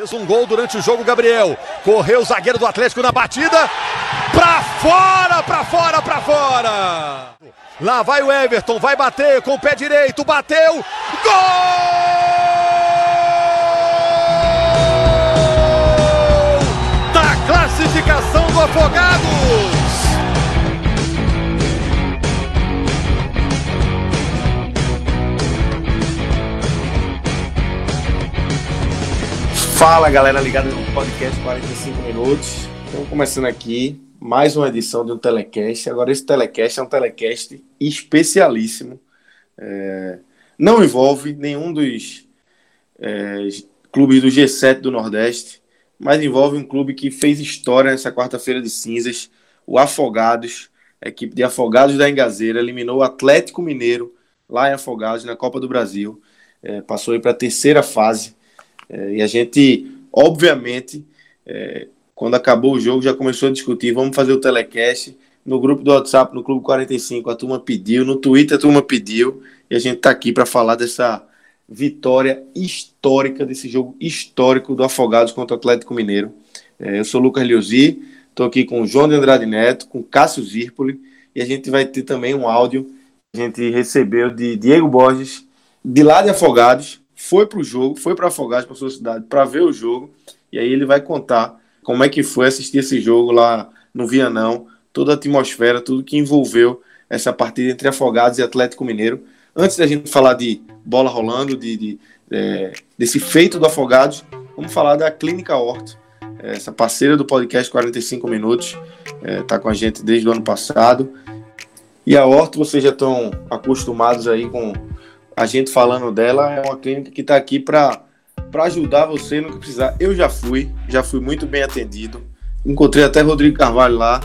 Fez um gol durante o jogo, Gabriel. Correu o zagueiro do Atlético na batida. Pra fora, pra fora, pra fora. Lá vai o Everton, vai bater com o pé direito, bateu. Gol! Da classificação do Afogados. Fala galera ligada no podcast 45 minutos. Estamos começando aqui mais uma edição de um telecast. Agora esse telecast é um telecast especialíssimo. É, não envolve nenhum dos é, clubes do G7 do Nordeste, mas envolve um clube que fez história nessa quarta-feira de cinzas, o Afogados. A equipe de Afogados da Engazeira eliminou o Atlético Mineiro lá em Afogados na Copa do Brasil. É, passou aí para a terceira fase é, e a gente, obviamente, é, quando acabou o jogo, já começou a discutir, vamos fazer o telecast. No grupo do WhatsApp, no Clube 45, a turma pediu, no Twitter a turma pediu, e a gente está aqui para falar dessa vitória histórica, desse jogo histórico do Afogados contra o Atlético Mineiro. É, eu sou Lucas Liozzi, estou aqui com o João de Andrade Neto, com Cássio Zirpoli, e a gente vai ter também um áudio que a gente recebeu de Diego Borges, de lá de Afogados, foi para o jogo, foi para Afogados, para sua cidade, para ver o jogo, e aí ele vai contar como é que foi assistir esse jogo lá no Vianão, toda a atmosfera, tudo que envolveu essa partida entre Afogados e Atlético Mineiro. Antes da gente falar de bola rolando, de, de é, desse feito do Afogados, vamos falar da Clínica Horto, essa parceira do podcast 45 Minutos, está é, com a gente desde o ano passado. E a Horto, vocês já estão acostumados aí com a gente falando dela, é uma clínica que está aqui para ajudar você no que precisar. Eu já fui, já fui muito bem atendido. Encontrei até Rodrigo Carvalho lá.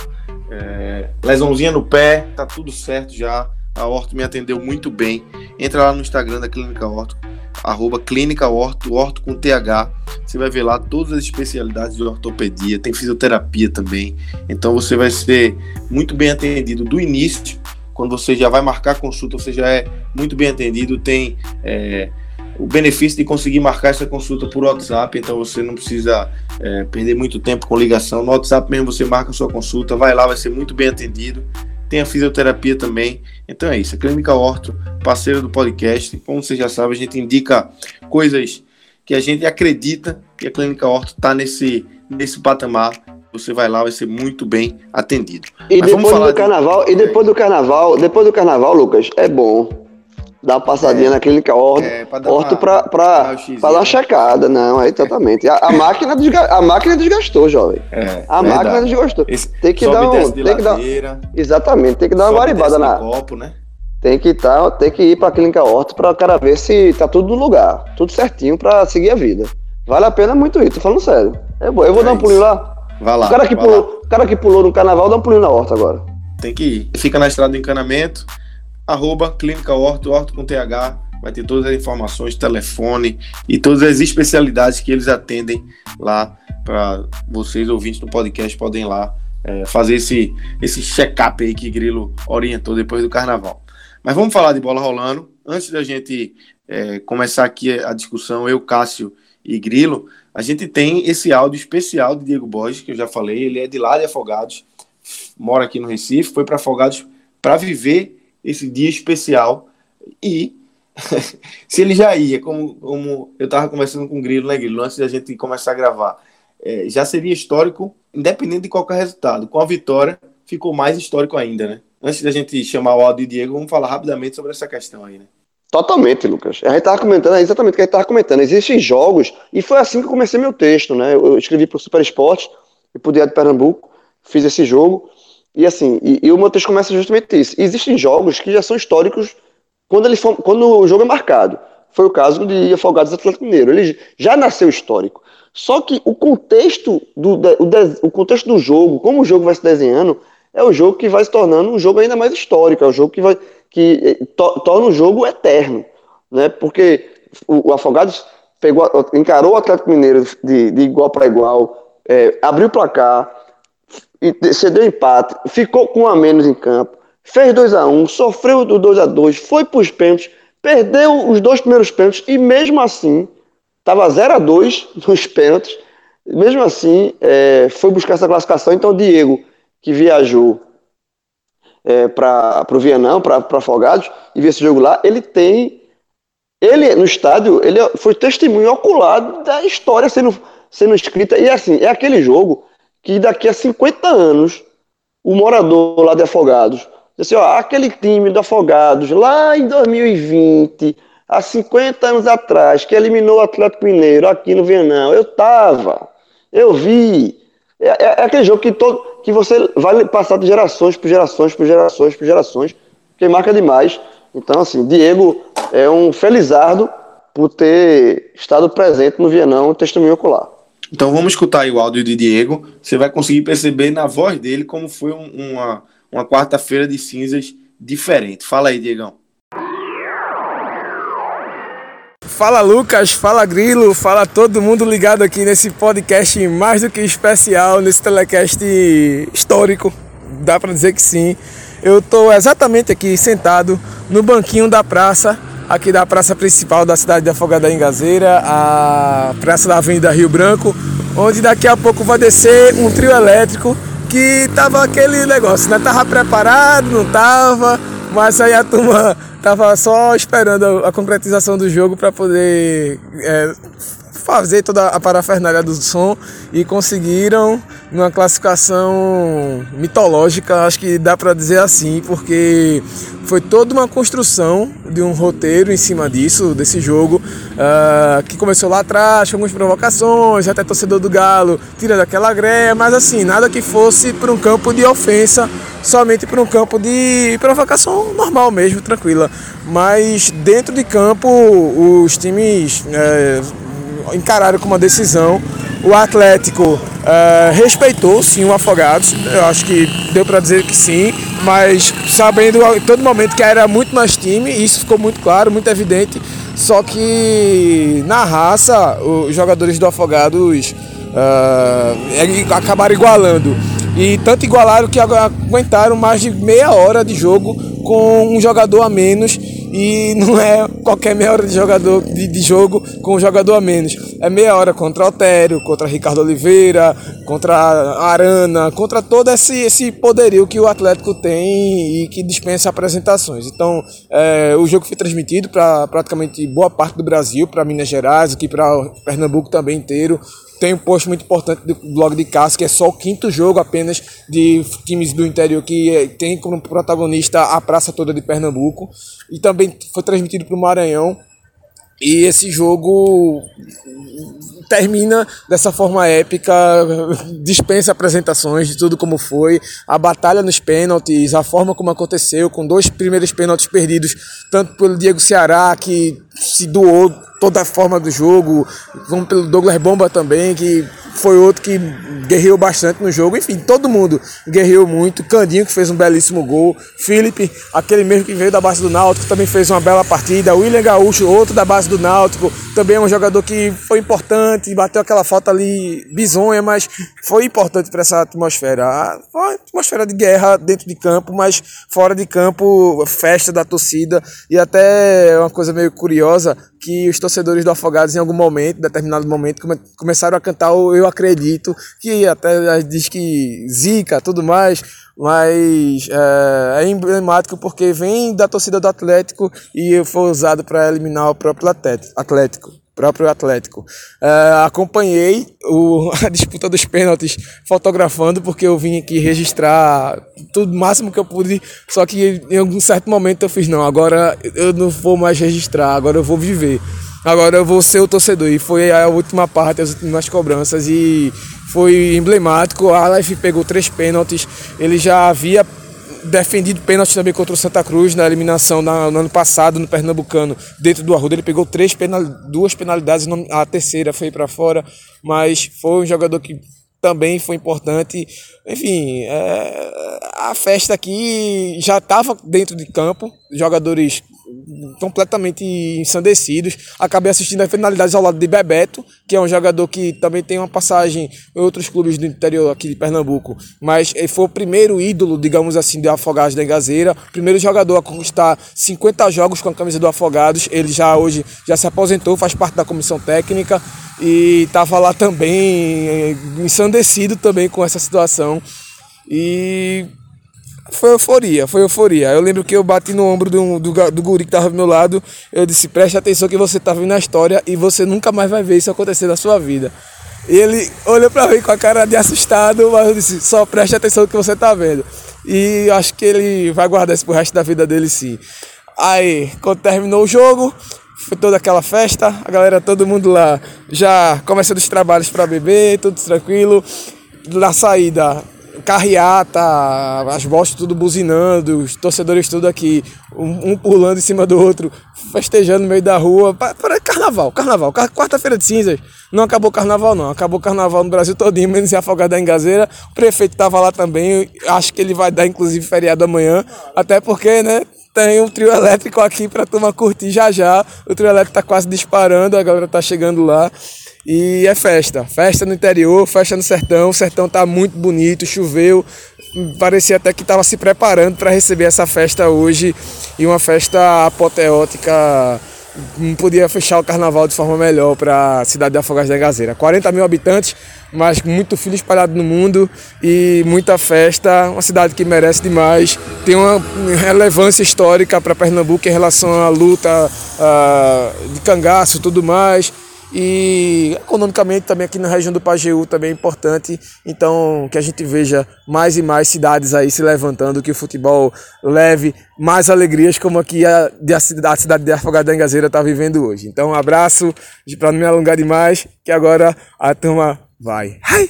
É, lesãozinha no pé, tá tudo certo já. A Horto me atendeu muito bem. Entra lá no Instagram da Clínica Horto, arroba Clínica Horto, Horto com TH. Você vai ver lá todas as especialidades de ortopedia, tem fisioterapia também. Então você vai ser muito bem atendido do início quando você já vai marcar consulta, você já é muito bem atendido, tem é, o benefício de conseguir marcar essa consulta por WhatsApp, então você não precisa é, perder muito tempo com ligação. No WhatsApp mesmo você marca a sua consulta, vai lá, vai ser muito bem atendido. Tem a fisioterapia também. Então é isso, a Clínica Orto, parceira do podcast. Como você já sabe, a gente indica coisas que a gente acredita que a Clínica Orto está nesse, nesse patamar você vai lá, vai ser muito bem atendido. E Mas depois do de... carnaval, e depois do carnaval, depois do carnaval, Lucas, é bom dar uma passadinha é, na clínica é, para dar uma checada, não, é exatamente. A, a máquina, desga, a máquina desgastou, jovem. É, a verdade. máquina desgastou. Esse, tem que dar um, tem que dar, exatamente, tem que dar uma guaribada na copo, né? Tem que tá, tem que ir para a clínica Horto para o cara ver se tá tudo no lugar, tudo certinho para seguir a vida. Vale a pena muito isso, tô falando sério. É bom, eu vou é dar um pulinho lá. Vai lá. O cara que, pulou, o cara que pulou no carnaval dá um pulinho na horta agora. Tem que ir. Fica na estrada do encanamento, arroba Clínica Horto, Horto com TH. Vai ter todas as informações, telefone e todas as especialidades que eles atendem lá para vocês, ouvintes do podcast, podem ir lá é, fazer esse, esse check-up aí que Grilo orientou depois do carnaval. Mas vamos falar de bola rolando. Antes da gente é, começar aqui a discussão, eu, Cássio e Grilo, a gente tem esse áudio especial de Diego Borges, que eu já falei, ele é de lá de Afogados, mora aqui no Recife, foi para Afogados para viver esse dia especial e se ele já ia, como, como eu estava conversando com o Grilo, né, Grilo, antes da gente começar a gravar, é, já seria histórico, independente de qualquer resultado. Com a vitória, ficou mais histórico ainda, né? Antes da gente chamar o áudio de Diego, vamos falar rapidamente sobre essa questão aí, né? Totalmente, Lucas. A gente estava comentando, é exatamente o que a gente estava comentando. Existem jogos, e foi assim que eu comecei meu texto, né? Eu escrevi para o Super Esporte e para o Dia de Pernambuco, fiz esse jogo, e assim, e, e, o meu texto começa justamente isso. Existem jogos que já são históricos quando, ele for, quando o jogo é marcado. Foi o caso de Afogados Atlético Mineiro. Ele já nasceu histórico. Só que o contexto do, o, o contexto do jogo, como o jogo vai se desenhando, é o jogo que vai se tornando um jogo ainda mais histórico, é o jogo que vai que eh, to, torna o jogo eterno, né? Porque o, o Afogados pegou, encarou o Atlético Mineiro de, de igual para igual, é, abriu o placar, cedeu empate, ficou com um a menos em campo, fez 2 a 1 um, sofreu o 2 a 2 foi para os pênaltis, perdeu os dois primeiros pênaltis e mesmo assim estava 0 a 2 nos pênaltis, mesmo assim é, foi buscar essa classificação. Então Diego, que viajou é, para o Vianão, para Afogados, e viu esse jogo lá, ele tem. Ele, no estádio, ele foi testemunho ocular da história sendo, sendo escrita. E assim, é aquele jogo que daqui a 50 anos, o morador lá de Afogados, assim, ó, aquele time de Afogados, lá em 2020, há 50 anos atrás, que eliminou o Atlético Mineiro aqui no Vianão, eu tava, eu vi. É, é, é aquele jogo que, todo, que você vai passar de gerações por gerações, por gerações, por gerações, que marca demais. Então, assim, Diego é um felizardo por ter estado presente no Vianão, testemunho ocular. Então vamos escutar aí o áudio de Diego. Você vai conseguir perceber na voz dele como foi um, uma, uma quarta-feira de cinzas diferente. Fala aí, Diegão. Fala Lucas, fala Grilo, fala todo mundo ligado aqui nesse podcast mais do que especial, nesse telecast histórico, dá para dizer que sim. Eu estou exatamente aqui sentado no banquinho da praça aqui da praça principal da cidade de Afogada Engazeira, a praça da Avenida Rio Branco, onde daqui a pouco vai descer um trio elétrico que tava aquele negócio, né? Tava preparado, não tava, mas aí a turma tava só esperando a concretização do jogo para poder é, fazer toda a parafernália do som e conseguiram uma classificação mitológica, acho que dá para dizer assim, porque foi toda uma construção de um roteiro em cima disso, desse jogo, uh, que começou lá atrás, com algumas provocações, até torcedor do Galo tira daquela greia, mas assim, nada que fosse para um campo de ofensa, somente para um campo de provocação normal mesmo, tranquila. Mas dentro de campo, os times. É, encararam como uma decisão. O Atlético uh, respeitou sim o Afogados, eu acho que deu para dizer que sim, mas sabendo em todo momento que era muito mais time, isso ficou muito claro, muito evidente. Só que na raça, os jogadores do Afogados uh, acabaram igualando. E tanto igualaram que aguentaram mais de meia hora de jogo com um jogador a menos e não é qualquer meia hora de, jogador, de, de jogo com um jogador a menos. É meia hora contra Altério, contra Ricardo Oliveira, contra Arana, contra todo esse, esse poderio que o Atlético tem e que dispensa apresentações. Então, é, o jogo foi transmitido para praticamente boa parte do Brasil, para Minas Gerais, aqui para Pernambuco também inteiro tem um post muito importante do blog de Cássio, que é só o quinto jogo apenas de times do interior que eh, tem como protagonista a praça toda de Pernambuco. E também foi transmitido para o Maranhão. E esse jogo termina dessa forma épica, dispensa apresentações de tudo como foi, a batalha nos pênaltis, a forma como aconteceu, com dois primeiros pênaltis perdidos, tanto pelo Diego Ceará, que se doou toda a forma do jogo, como pelo Douglas Bomba também, que foi outro que guerreou bastante no jogo. Enfim, todo mundo guerreou muito. Candinho, que fez um belíssimo gol. Felipe, aquele mesmo que veio da base do Náutico, também fez uma bela partida. William Gaúcho, outro da base do Náutico, também é um jogador que foi importante, bateu aquela falta ali bizonha, mas foi importante para essa atmosfera. Foi uma atmosfera de guerra dentro de campo, mas fora de campo, festa da torcida. E até uma coisa meio curiosa, que os torcedores do Afogados, em algum momento, determinado momento, come começaram a cantar o Eu Acredito, que até diz que zica, tudo mais, mas é, é emblemático porque vem da torcida do Atlético e foi usado para eliminar o próprio Atlético próprio Atlético. É, acompanhei o, a disputa dos pênaltis fotografando, porque eu vim aqui registrar tudo máximo que eu pude, só que em algum certo momento eu fiz, não, agora eu não vou mais registrar, agora eu vou viver. Agora eu vou ser o torcedor. E foi a última parte, as últimas cobranças. E foi emblemático. A Life pegou três pênaltis. Ele já havia defendido pênalti também contra o Santa Cruz na eliminação na, no ano passado no Pernambucano, dentro do Arruda. Ele pegou três penal, duas penalidades, a terceira foi para fora, mas foi um jogador que também foi importante. Enfim, é, a festa aqui já estava dentro de campo, jogadores completamente ensandecidos. Acabei assistindo a finalidades ao lado de Bebeto, que é um jogador que também tem uma passagem em outros clubes do interior aqui de Pernambuco, mas ele foi o primeiro ídolo, digamos assim, do Afogados da Engazeira, primeiro jogador a conquistar 50 jogos com a camisa do Afogados. Ele já hoje já se aposentou, faz parte da comissão técnica e estava lá também eh, ensandecido também com essa situação. E foi euforia, foi euforia. Eu lembro que eu bati no ombro do, do, do guri que tava do meu lado. Eu disse: preste atenção que você tá vendo a história e você nunca mais vai ver isso acontecer na sua vida. E ele olhou para mim com a cara de assustado, mas eu disse: só preste atenção no que você tá vendo. E acho que ele vai guardar isso pro resto da vida dele sim. Aí, quando terminou o jogo, foi toda aquela festa, a galera, todo mundo lá já começando os trabalhos para beber, tudo tranquilo. Na saída, carreata, as bostas tudo buzinando, os torcedores tudo aqui, um, pulando em cima do outro, festejando no meio da rua. Para carnaval, carnaval, quarta-feira de cinzas. Não acabou carnaval, não. Acabou carnaval no Brasil todinho, menos em Afogado da Engazeira. O prefeito estava lá também. Acho que ele vai dar, inclusive, feriado amanhã. Até porque, né? Tem um trio elétrico aqui para turma curtir já já. O trio elétrico tá quase disparando, a galera tá chegando lá. E é festa, festa no interior, festa no sertão. O sertão tá muito bonito, choveu. Parecia até que estava se preparando para receber essa festa hoje. E uma festa apoteótica. Não podia fechar o carnaval de forma melhor para a cidade de Afogados da Engazeira. 40 mil habitantes, mas muito filho espalhado no mundo e muita festa. Uma cidade que merece demais. Tem uma relevância histórica para Pernambuco em relação à luta uh, de cangaço e tudo mais e economicamente também aqui na região do Pajeú também é importante. Então que a gente veja mais e mais cidades aí se levantando, que o futebol leve mais alegrias como aqui a, a cidade de Afogado da Engazeira está vivendo hoje. Então um abraço para não me alongar demais, que agora a turma vai. Ai!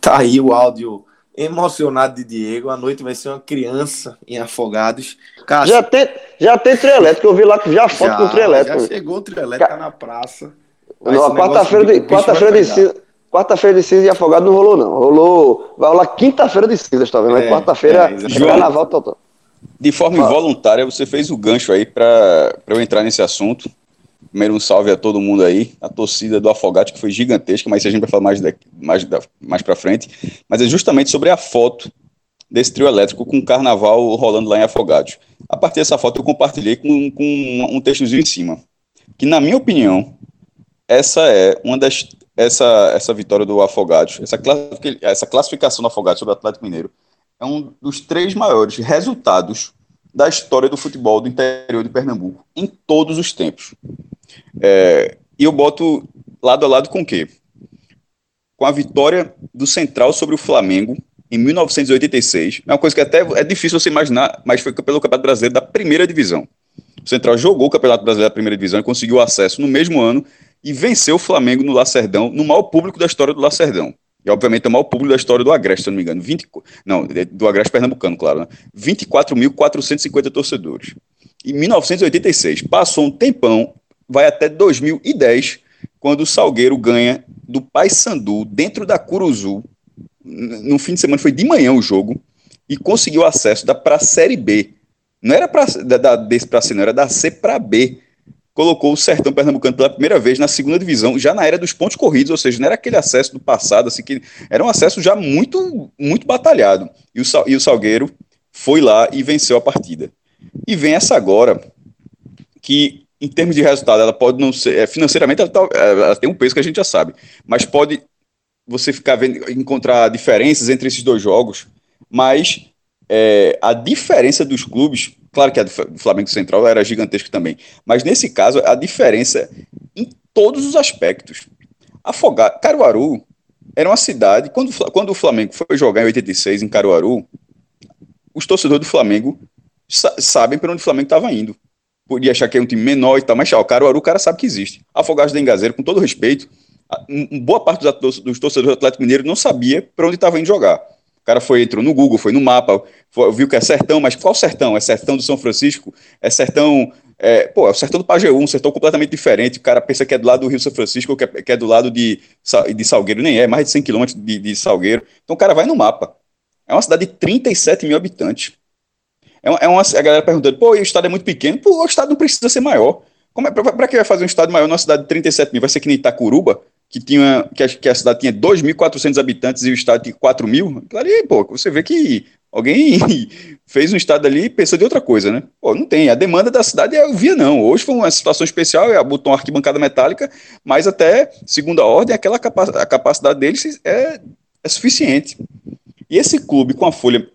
Tá aí o áudio emocionado de Diego. A noite vai ser uma criança em Afogados. Cássio, já tem, já tem trio elétrico. Eu vi lá que já foto já, com o trio elétrico. Já chegou o trio elétrico tá na praça. Quarta-feira de, quarta-feira de cinza. Quarta-feira de cinza e afogado não rolou, não. Rolou. Vai rolar quinta-feira de cinzas, tá vendo? É, quarta-feira é, é carnaval total. De forma involuntária, você fez o gancho aí para eu entrar nesse assunto. Primeiro, um salve a todo mundo aí. A torcida do Afogado, que foi gigantesca, mas a gente vai falar mais, mais, mais para frente. Mas é justamente sobre a foto desse trio elétrico com o carnaval rolando lá em Afogados. A partir dessa foto, eu compartilhei com, com um textozinho em cima. Que, na minha opinião, essa é uma das. Essa, essa vitória do Afogados, essa, essa classificação do Afogados sobre o Atlético Mineiro, é um dos três maiores resultados da história do futebol do interior de Pernambuco, em todos os tempos. É, e eu boto lado a lado com o quê? Com a vitória do Central sobre o Flamengo em 1986. É uma coisa que até é difícil você imaginar, mas foi pelo Campeonato Brasileiro da primeira divisão. O Central jogou o Campeonato Brasileiro da primeira divisão e conseguiu acesso no mesmo ano e venceu o Flamengo no Lacerdão, no maior público da história do Lacerdão. E, obviamente, é o maior público da história do Agreste, se não me engano. 20, não, do Agreste pernambucano, claro. Né? 24.450 torcedores. Em 1986, passou um tempão, vai até 2010, quando o Salgueiro ganha do Paysandu, dentro da Curuzu. No fim de semana, foi de manhã o jogo, e conseguiu acesso para a Série B. Não era pra, da, da, desse para C, não, era da C para B colocou o Sertão Pernambucano pela primeira vez na segunda divisão, já na era dos pontos corridos, ou seja, não era aquele acesso do passado, assim, que era um acesso já muito, muito batalhado. E o, e o Salgueiro foi lá e venceu a partida. E vem essa agora, que em termos de resultado, ela pode não ser, é, financeiramente ela, tá, ela tem um peso que a gente já sabe, mas pode você ficar vendo, encontrar diferenças entre esses dois jogos, mas é, a diferença dos clubes Claro que a do Flamengo Central era gigantesca também. Mas nesse caso, a diferença em todos os aspectos. Afogar, Caruaru era uma cidade. Quando, quando o Flamengo foi jogar em 86 em Caruaru, os torcedores do Flamengo sa sabem para onde o Flamengo estava indo. Podia achar que é um time menor e tal, mas o Caruaru o cara sabe que existe. Afogados da Engazeira, com todo respeito, boa parte dos, torcedores do Atlético Mineiro não sabia para onde estava indo jogar. O cara foi, entrou no Google, foi no mapa, foi, viu que é sertão, mas qual sertão? É sertão do São Francisco? É sertão. É, pô, é o sertão do Pajeú, um sertão completamente diferente. O cara pensa que é do lado do Rio São Francisco, que é, que é do lado de, de Salgueiro, nem é, mais de 100 quilômetros de, de Salgueiro. Então o cara vai no mapa. É uma cidade de 37 mil habitantes. É, é uma, a galera perguntando, pô, o estado é muito pequeno. Pô, o estado não precisa ser maior. Como é, pra, que vai fazer um estado maior numa cidade de 37 mil? Vai ser que nem Itacuruba, que, tinha, que, a, que a cidade tinha 2.400 habitantes e o estado tinha 4 mil? Claro, e, pô, você vê que alguém fez um estado ali e pensou de outra coisa, né? Pô, não tem. A demanda da cidade eu via, não. Hoje foi uma situação especial, é botou uma arquibancada metálica, mas até segunda ordem, aquela capac a capacidade deles é, é suficiente. E esse clube com a folha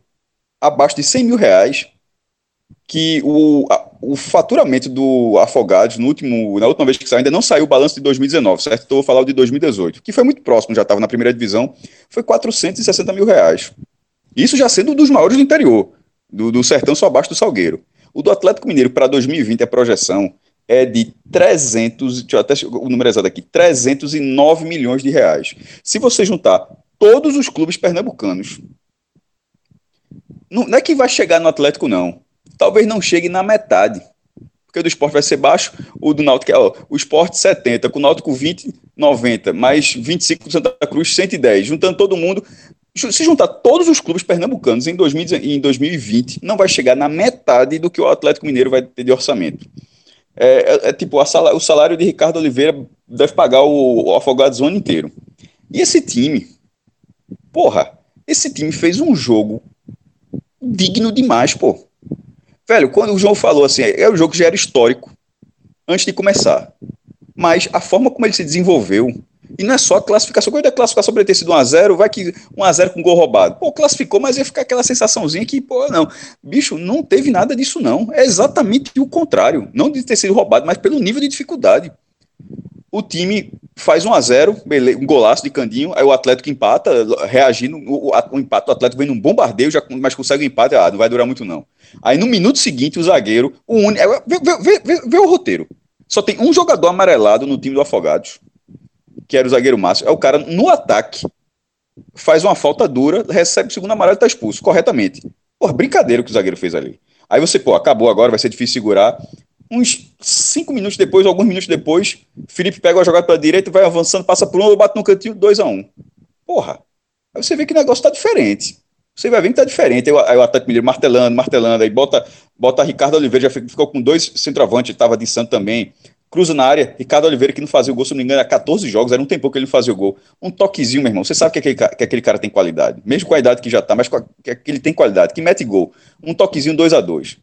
abaixo de 100 mil reais, que o, a, o faturamento do Afogados no último, na última vez que saiu, ainda não saiu o balanço de 2019, certo? Estou falando de 2018, que foi muito próximo, já estava na primeira divisão, foi 460 mil reais. Isso já sendo um dos maiores do interior, do, do Sertão só abaixo do Salgueiro. O do Atlético Mineiro para 2020, a projeção é de 300, deixa eu até o número exato aqui, 309 milhões de reais. Se você juntar todos os clubes pernambucanos, não, não é que vai chegar no Atlético, não talvez não chegue na metade. Porque o do esporte vai ser baixo, o do Náutico é ó, o esporte 70, com o Náutico 20, 90, mais 25 do Santa Cruz, 110. Juntando todo mundo, se juntar todos os clubes pernambucanos em, 2000, em 2020, não vai chegar na metade do que o Atlético Mineiro vai ter de orçamento. É, é, é tipo, o salário de Ricardo Oliveira deve pagar o, o Afogados o ano inteiro. E esse time, porra, esse time fez um jogo digno demais, pô. Velho, quando o João falou assim, é um jogo que já era histórico antes de começar. Mas a forma como ele se desenvolveu, e não é só a classificação, quando a classificação poderia ter sido 1x0, vai que 1x0 com gol roubado. Pô, classificou, mas ia ficar aquela sensaçãozinha que, pô, não. Bicho, não teve nada disso, não. É exatamente o contrário. Não de ter sido roubado, mas pelo nível de dificuldade. O time faz 1 a 0 um golaço de Candinho, aí o Atlético empata, reagindo, o, o empate, o Atlético vem num bombardeio, já, mas consegue o empate, ah, não vai durar muito não. Aí no minuto seguinte, o zagueiro, o único, vê, vê, vê, vê, o roteiro, só tem um jogador amarelado no time do Afogados, que era o zagueiro Márcio, é o cara no ataque, faz uma falta dura, recebe o segundo amarelo e tá expulso, corretamente. Porra, brincadeira que o zagueiro fez ali. Aí você, pô, acabou agora, vai ser difícil segurar uns cinco minutos depois, alguns minutos depois, Felipe pega a jogada pela direita, vai avançando, passa por um, bate no cantinho, 2 a 1 um. Porra, aí você vê que o negócio tá diferente. Você vai ver que tá diferente. Aí, o Atlético Mineiro martelando, martelando, aí bota, bota Ricardo Oliveira, já ficou com dois centroavantes, estava de Santo também. Cruza na área, Ricardo Oliveira que não fazia o gol, se não me engano, há 14 jogos, era um tempo que ele não fazia o gol. Um toquezinho, meu irmão. Você sabe que aquele, que aquele cara tem qualidade, mesmo com a idade que já tá, mas que ele tem qualidade, que mete gol. Um toquezinho 2 a 2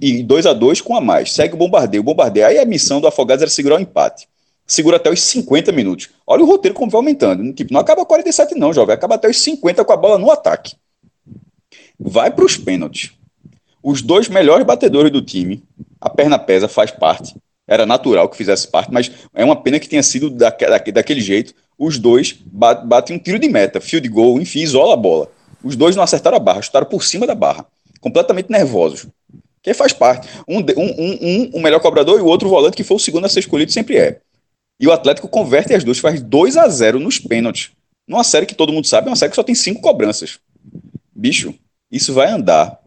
e 2 a 2 com a mais. Segue o bombardeio, o bombardeio. Aí a missão do Afogados era segurar o empate. Segura até os 50 minutos. Olha o roteiro como vai aumentando. Tipo, não acaba 47 não, jovem. Acaba até os 50 com a bola no ataque. Vai para os pênaltis. Os dois melhores batedores do time, a perna pesa, faz parte. Era natural que fizesse parte, mas é uma pena que tenha sido daquele, daquele jeito. Os dois batem um tiro de meta, field goal, enfim, isola a bola. Os dois não acertaram a barra, chutaram por cima da barra. Completamente nervosos. Que faz parte. Um, um, um, um, melhor cobrador e o outro volante, que foi o segundo a ser escolhido, sempre é. E o Atlético converte as duas, faz 2 a 0 nos pênaltis. Numa série que todo mundo sabe, é uma série que só tem cinco cobranças. Bicho, isso vai andar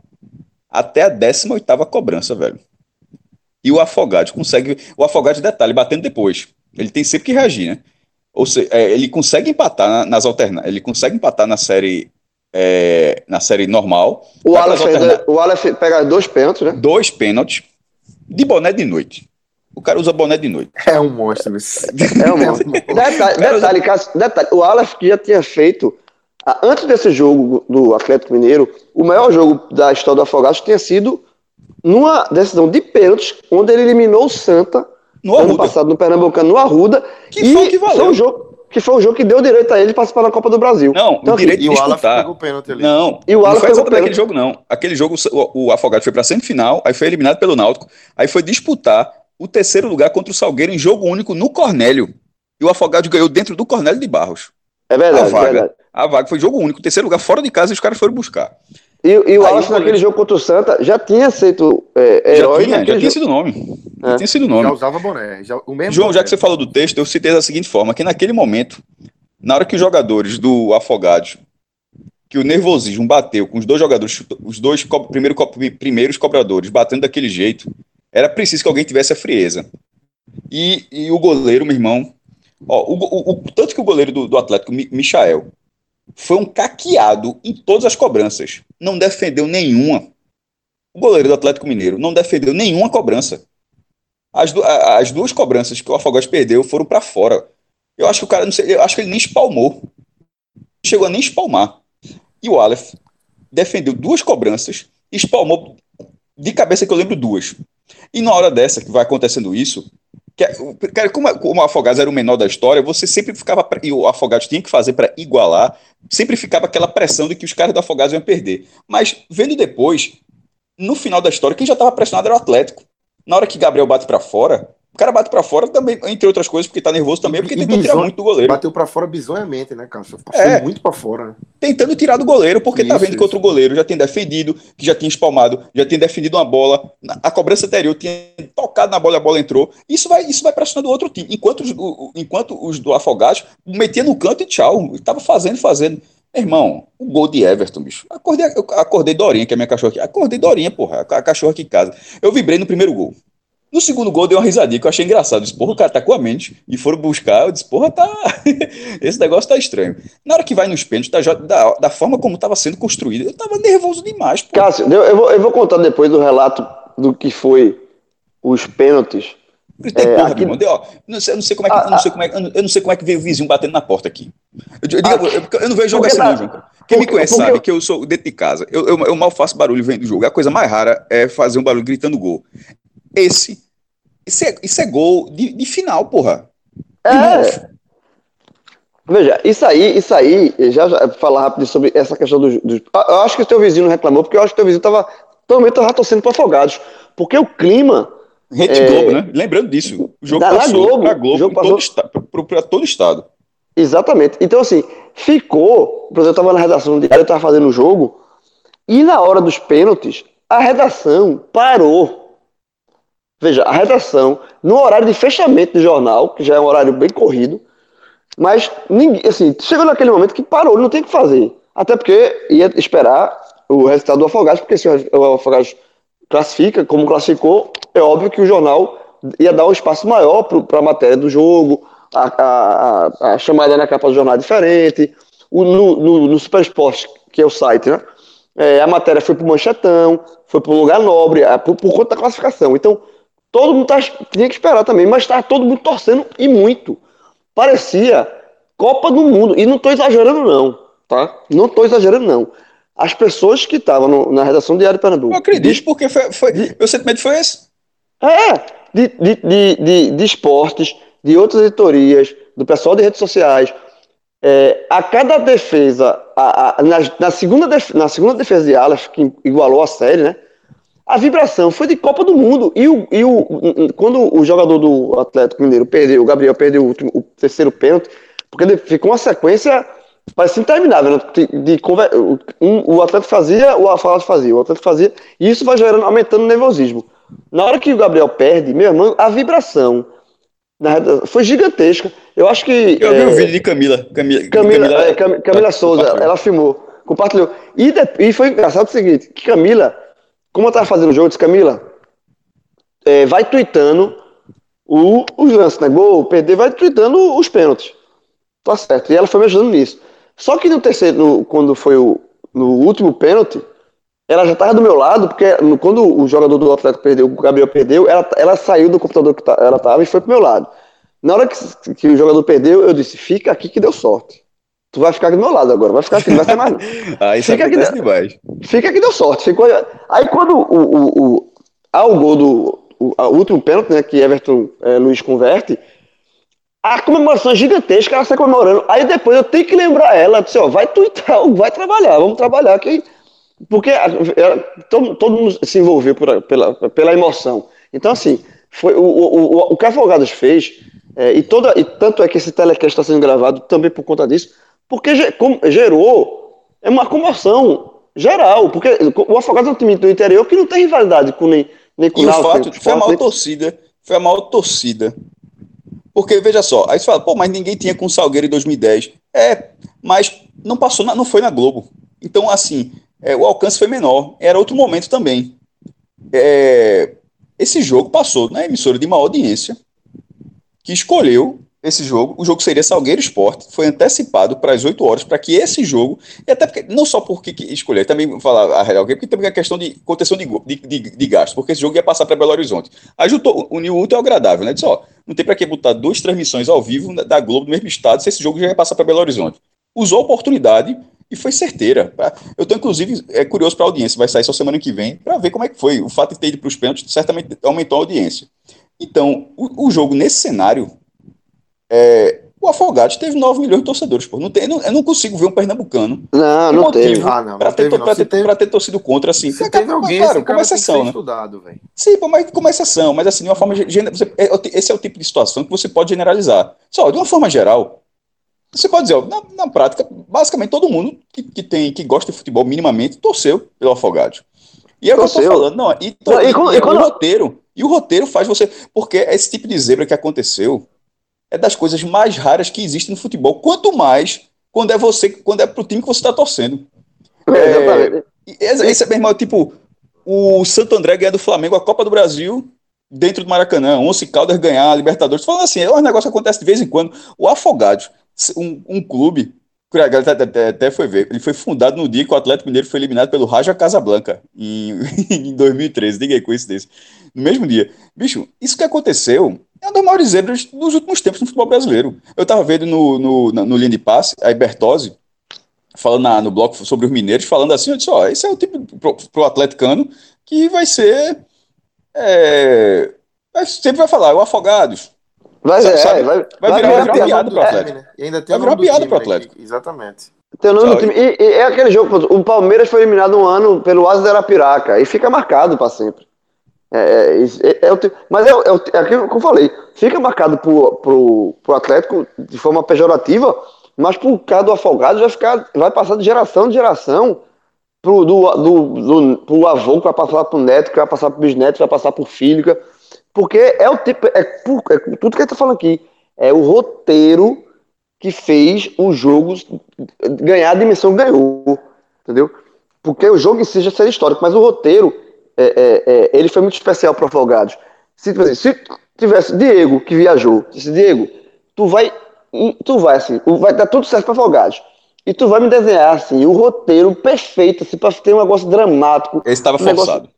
até a 18 cobrança, velho. E o Afogados consegue. O Afogados, detalhe, batendo depois. Ele tem sempre que reagir, né? Ou seja, é, ele consegue empatar nas alternativas. Ele consegue empatar na série é, na série normal. O Aleph, alterna... o Aleph pega dois pênaltis, né? Dois pênaltis de boné de noite. O cara usa boné de noite. É um monstro isso. É um monstro. detalhe, detalhe, detalhe, o Aleph que já tinha feito, antes desse jogo do Atlético Mineiro, o maior jogo da história do Afogados tinha sido numa decisão de pênaltis, onde ele eliminou o Santa no ano Arruda. passado no Pernambucano, no Arruda. Que e foi que valeu. Foi um jogo, que foi o jogo que deu direito a ele participar da Copa do Brasil. Não, então, o direito assim, de disputar. E o pegou o pênalti ali. Não, e o não foi exatamente aquele jogo, não. Aquele jogo, o, o Afogado foi para semifinal, aí foi eliminado pelo Náutico, aí foi disputar o terceiro lugar contra o Salgueiro em jogo único no Cornélio. E o Afogado ganhou dentro do Cornélio de Barros. É verdade. A vaga, verdade. A vaga foi jogo único, terceiro lugar fora de casa e os caras foram buscar. E, e o Wallace naquele jogo contra o Santa já tinha sido é, herói. Já tinha, já tinha sido nome. É. Já tinha sido nome. Já usava boné. Já, o mesmo João, boné. já que você falou do texto, eu citei da seguinte forma: que naquele momento na hora que os jogadores do Afogados que o nervosismo bateu com os dois jogadores, os dois co primeiro co primeiros cobradores batendo daquele jeito, era preciso que alguém tivesse a frieza. E, e o goleiro, meu irmão, ó, o, o, o, tanto que o goleiro do, do Atlético, Michael, foi um caqueado em todas as cobranças. Não defendeu nenhuma. O goleiro do Atlético Mineiro não defendeu nenhuma cobrança. As, as duas cobranças que o Afogados perdeu foram para fora. Eu acho que o cara, não sei, eu acho que ele nem espalmou. Chegou a nem espalmar. E o Aleph defendeu duas cobranças, espalmou de cabeça que eu lembro duas. E na hora dessa que vai acontecendo isso, cara, como, como o Afogados era o menor da história, você sempre ficava. E o Afogados tinha que fazer para igualar, sempre ficava aquela pressão de que os caras do Afogados iam perder. Mas vendo depois, no final da história, quem já estava pressionado era o Atlético. Na hora que Gabriel bate para fora, o cara bate para fora também, entre outras coisas, porque tá nervoso também, porque tentou tirar muito do goleiro. Bateu para fora bizonhamente, né, cara? Passou é, muito para fora. Né? Tentando tirar do goleiro, porque tá isso, tá vendo isso. que outro goleiro já tem defendido, que já tinha espalmado, já tem defendido uma bola. A cobrança anterior tinha tocado na bola e a bola entrou. Isso vai, isso vai pressionando o outro time. Enquanto os, o, enquanto os do Afogados metia no canto e tchau. Tava fazendo, fazendo. Meu irmão, o gol de Everton, bicho. Acordei, acordei Dorinha, que é a minha cachorra aqui. Acordei Dorinha, porra, a cachorra aqui em casa. Eu vibrei no primeiro gol. No segundo gol deu uma risadinha que eu achei engraçado. Eu disse, porra, o cara tá com a mente. E foram buscar, eu disse, porra, tá. Esse negócio tá estranho. Na hora que vai nos pênaltis, da, da, da forma como tava sendo construído, eu tava nervoso demais. Porra. Cássio, eu, eu, vou, eu vou contar depois do relato do que foi os pênaltis. Gritei, é, porra, aqui... irmão. Eu, não sei, eu não sei como é que, ah, não sei como é, eu não sei como é que veio o vizinho batendo na porta aqui. Eu, eu, ah, eu, eu não vejo jogo assim, não, João. Quem me conhece sabe que eu sou dentro de casa. Eu, eu, eu mal faço barulho vendo o jogo. A coisa mais rara é fazer um barulho gritando gol. Esse isso é, isso é gol de, de final, porra. É. Veja, isso aí, isso aí, já, já falar rápido sobre essa questão dos, dos. Eu acho que o teu vizinho não reclamou, porque eu acho que o teu vizinho tava. Também tava torcendo para afogados. Porque o clima. Rede é, Globo, né? Lembrando disso. O jogo da, passou Globo, pra Globo jogo passou... todo para todo estado. Exatamente. Então, assim, ficou. Por exemplo, eu estava na redação diária, eu estava fazendo o jogo, e na hora dos pênaltis, a redação parou Veja, a redação, no horário de fechamento do jornal, que já é um horário bem corrido, mas ninguém, assim, chegou naquele momento que parou, não tem o que fazer. Até porque ia esperar o resultado do Afogados, porque se o Afogados classifica, como classificou, é óbvio que o jornal ia dar um espaço maior para a matéria do jogo, a, a, a, chamada na capa do jornal é diferente, o, no, no, no Super Esporte, que é o site, né? É, a matéria foi para o Manchetão, foi para um lugar nobre, é, por, por conta da classificação. Então, Todo mundo tá, tinha que esperar também, mas estava todo mundo torcendo e muito. Parecia Copa do Mundo. E não estou exagerando, não, tá? Não estou exagerando, não. As pessoas que estavam na redação do Diário Pernambuco. Eu acredito, de, porque foi, foi de, meu sentimento foi esse. É, de, de, de, de, esportes, de outras editorias, do pessoal de redes sociais. É, a cada defesa, a, a, na, na, segunda def, na segunda defesa de Alas, que igualou a série, né? A vibração foi de Copa do Mundo. E, o, e o, quando o jogador do Atlético Mineiro perdeu, o Gabriel perdeu o, último, o terceiro pênalti, porque ficou uma sequência parecia interminável. Né? De, de, um, o Atlético fazia, o Afalas fazia, o Atlético fazia, e isso vai gerando, aumentando o nervosismo. Na hora que o Gabriel perde, meu irmão, a vibração foi gigantesca. Eu acho que. Eu vi o é, vídeo de Camila. Camila, Camila, Camila, é, Camila Souza, ela filmou, compartilhou. E, de, e foi engraçado o seguinte: que Camila como eu tava fazendo o jogo, disse, Camila, é, vai tweetando o, os lances, né? Gol, perder, vai tweetando os pênaltis. Tá certo. E ela foi me ajudando nisso. Só que no terceiro, no, quando foi o no último pênalti, ela já tava do meu lado, porque quando o jogador do Atlético perdeu, o Gabriel perdeu, ela, ela saiu do computador que tá, ela tava e foi pro meu lado. Na hora que, que o jogador perdeu, eu disse, fica aqui que deu sorte. Tu vai ficar do meu lado agora, vai ficar aqui, não vai ser mais. ah, isso fica aqui, demais. Fica aqui, deu sorte. Ficou... Aí quando o, o, o, há o gol do o, o último pênalti, né, que Everton é, Luiz converte, a comemoração é gigantesca, ela está comemorando. Aí depois eu tenho que lembrar ela, disse, ó, vai twittar, vai trabalhar, vamos trabalhar aqui. Porque todo, todo mundo se envolveu por, pela, pela emoção. Então, assim, foi o, o, o, o que Afogados fez, é, e, toda, e tanto é que esse telecast está sendo gravado também por conta disso, porque gerou é uma comoção geral. Porque o Afogados é um time do interior que não tem rivalidade com nem, nem com o E o fato foi a maior nem... torcida. Foi a maior torcida. Porque, veja só, aí você fala, pô, mas ninguém tinha com o Salgueiro em 2010. É, mas não passou, na, não foi na Globo. Então, assim, é, o alcance foi menor. Era outro momento também. É, esse jogo passou na emissora de maior audiência, que escolheu esse jogo. O jogo seria Salgueiro Esporte, foi antecipado para as 8 horas, para que esse jogo, e até porque, não só porque escolher, também falar a real, porque também a questão de contenção de, de, de, de gasto, porque esse jogo ia passar para Belo Horizonte. Uniu o útil ao agradável, né? Disse, ó, não tem para que botar duas transmissões ao vivo da Globo no mesmo estado, se esse jogo já ia passar para Belo Horizonte. Usou a oportunidade e foi certeira. Eu estou, inclusive, é curioso para a audiência, vai sair só semana que vem, para ver como é que foi. O fato de ter ido para os pênaltis certamente aumentou a audiência. Então, o, o jogo nesse cenário, é, o Afogados teve 9 milhões de torcedores. Pô. Não tem, eu, não, eu não consigo ver um pernambucano não, não teve. Ah, para ter, ter, teve... ter, torcido contra, assim. Se teve alguém, cara, como exceção, né? Estudado, Sim, pô, mas como exceção, mas assim, de uma forma. Você, é, esse é o tipo de situação que você pode generalizar. Só, de uma forma geral, você pode dizer, ó, na, na, prática, basicamente todo mundo que, que, tem, que gosta de futebol minimamente torceu pelo Afogados. E é o que eu tô falando, não, e, to, não, e, e, e, e quando... o roteiro, e o roteiro faz você, porque esse tipo de zebra que aconteceu é das coisas mais raras que existem no futebol, quanto mais quando é você, quando é pro time que você está torcendo. É, esse, esse é mesmo, tipo, o Santo André ganha do Flamengo a Copa do Brasil dentro do Maracanã, Once Caldas ganhar a Libertadores, falando assim, é um negócio que acontece de vez em quando. O Afogados um, um clube, até, até foi ver, ele foi fundado no dia que o Atlético Mineiro foi eliminado pelo Raja Casablanca, em, em 2013, diga aí coincidência. No mesmo dia. Bicho, isso que aconteceu é uma das maiores zebras dos últimos tempos no futebol brasileiro. Eu tava vendo no, no, no, no linha de passe, a Bertozzi, falando na, no bloco sobre os mineiros, falando assim, eu disse, ó, esse é o tipo pro, pro atleticano que vai ser é, sempre vai falar, o Afogados, Vai, é, vai, vai, vai, virar, vai virar uma piada pro Atlético. E ainda tem vai virar uma piada pro Atlético. Exatamente. Tem o nome do time. E, e, é aquele jogo, o Palmeiras foi eliminado um ano pelo Asa de Arapiraca e fica marcado para sempre. É, é, é, é, o, mas é, é, é aquilo que eu falei, fica marcado pro, pro, pro Atlético de forma pejorativa, mas pro caso do Afogado vai ficar, vai passar de geração em geração pro, do, do, do, pro avô que vai passar pro neto, que vai passar pro bisneto, que vai passar pro filho. Que, porque é o tipo, é, é tudo que ele tá falando aqui. É o roteiro que fez o jogo ganhar a dimensão que ganhou. Entendeu? Porque o jogo em si já seria histórico, mas o roteiro, é, é, é ele foi muito especial para Afogados. Se, se tivesse Diego que viajou, disse, Diego, tu vai, tu vai assim, vai dar tudo certo para Afogados. E tu vai me desenhar assim, o roteiro perfeito, assim, para ter um negócio dramático. Esse estava um forçado. Negócio,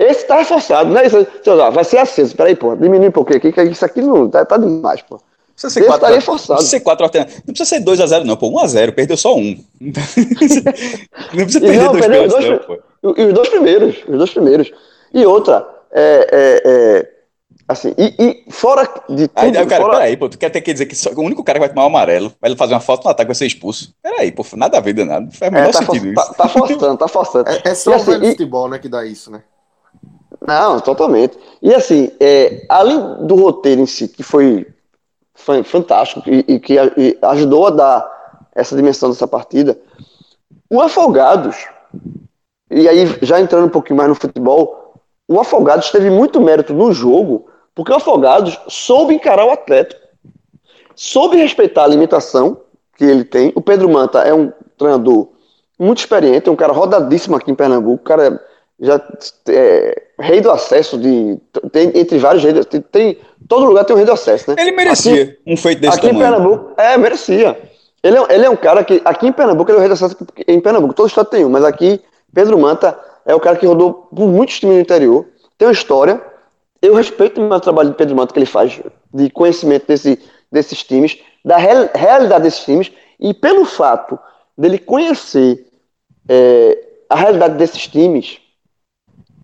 esse tá reforçado, né? Isso, vai ser aceso. Peraí, pô, diminui um pouquinho aqui, que isso aqui não tá, tá demais, pô. Precisa ser 4 estaria forçado. Precisa ser 4 alternativas. Não precisa ser 2x0, não, pô. 1x0, perdeu só um. não precisa perder não, dois perdeu dois, não, pô. E os dois primeiros, os dois primeiros. E outra, é, é, é assim, e, e, fora de tudo... Aí, cara, fora... peraí, pô, tu quer ter que dizer que só, o único cara que vai tomar o amarelo, vai fazer uma foto no ataque, vai ser expulso. Peraí, pô, nada a ver, danado. Faz o menor é, tá sentido for, isso. Tá, tá forçando, tá forçando. É, é só e, assim, o e... futebol, né, que dá isso, né? Não, totalmente. E assim, é, além do roteiro em si, que foi, foi fantástico e, e que e ajudou a dar essa dimensão dessa partida, o Afogados, e aí já entrando um pouquinho mais no futebol, o Afogados teve muito mérito no jogo, porque o Afogados soube encarar o Atlético, soube respeitar a limitação que ele tem. O Pedro Manta é um treinador muito experiente, é um cara rodadíssimo aqui em Pernambuco, o cara já é, rei do acesso de tem, entre vários reis tem, tem, todo lugar tem um rei do acesso né ele merecia aqui, um feito desse aqui tamanho. em Pernambuco é merecia ele é, ele é um cara que aqui em Pernambuco ele é o rei do acesso em Pernambuco todo estado tem um mas aqui Pedro Manta é o cara que rodou por muitos times no interior tem uma história eu respeito o trabalho de Pedro Manta que ele faz de conhecimento desse, desses times da real, realidade desses times e pelo fato dele conhecer é, a realidade desses times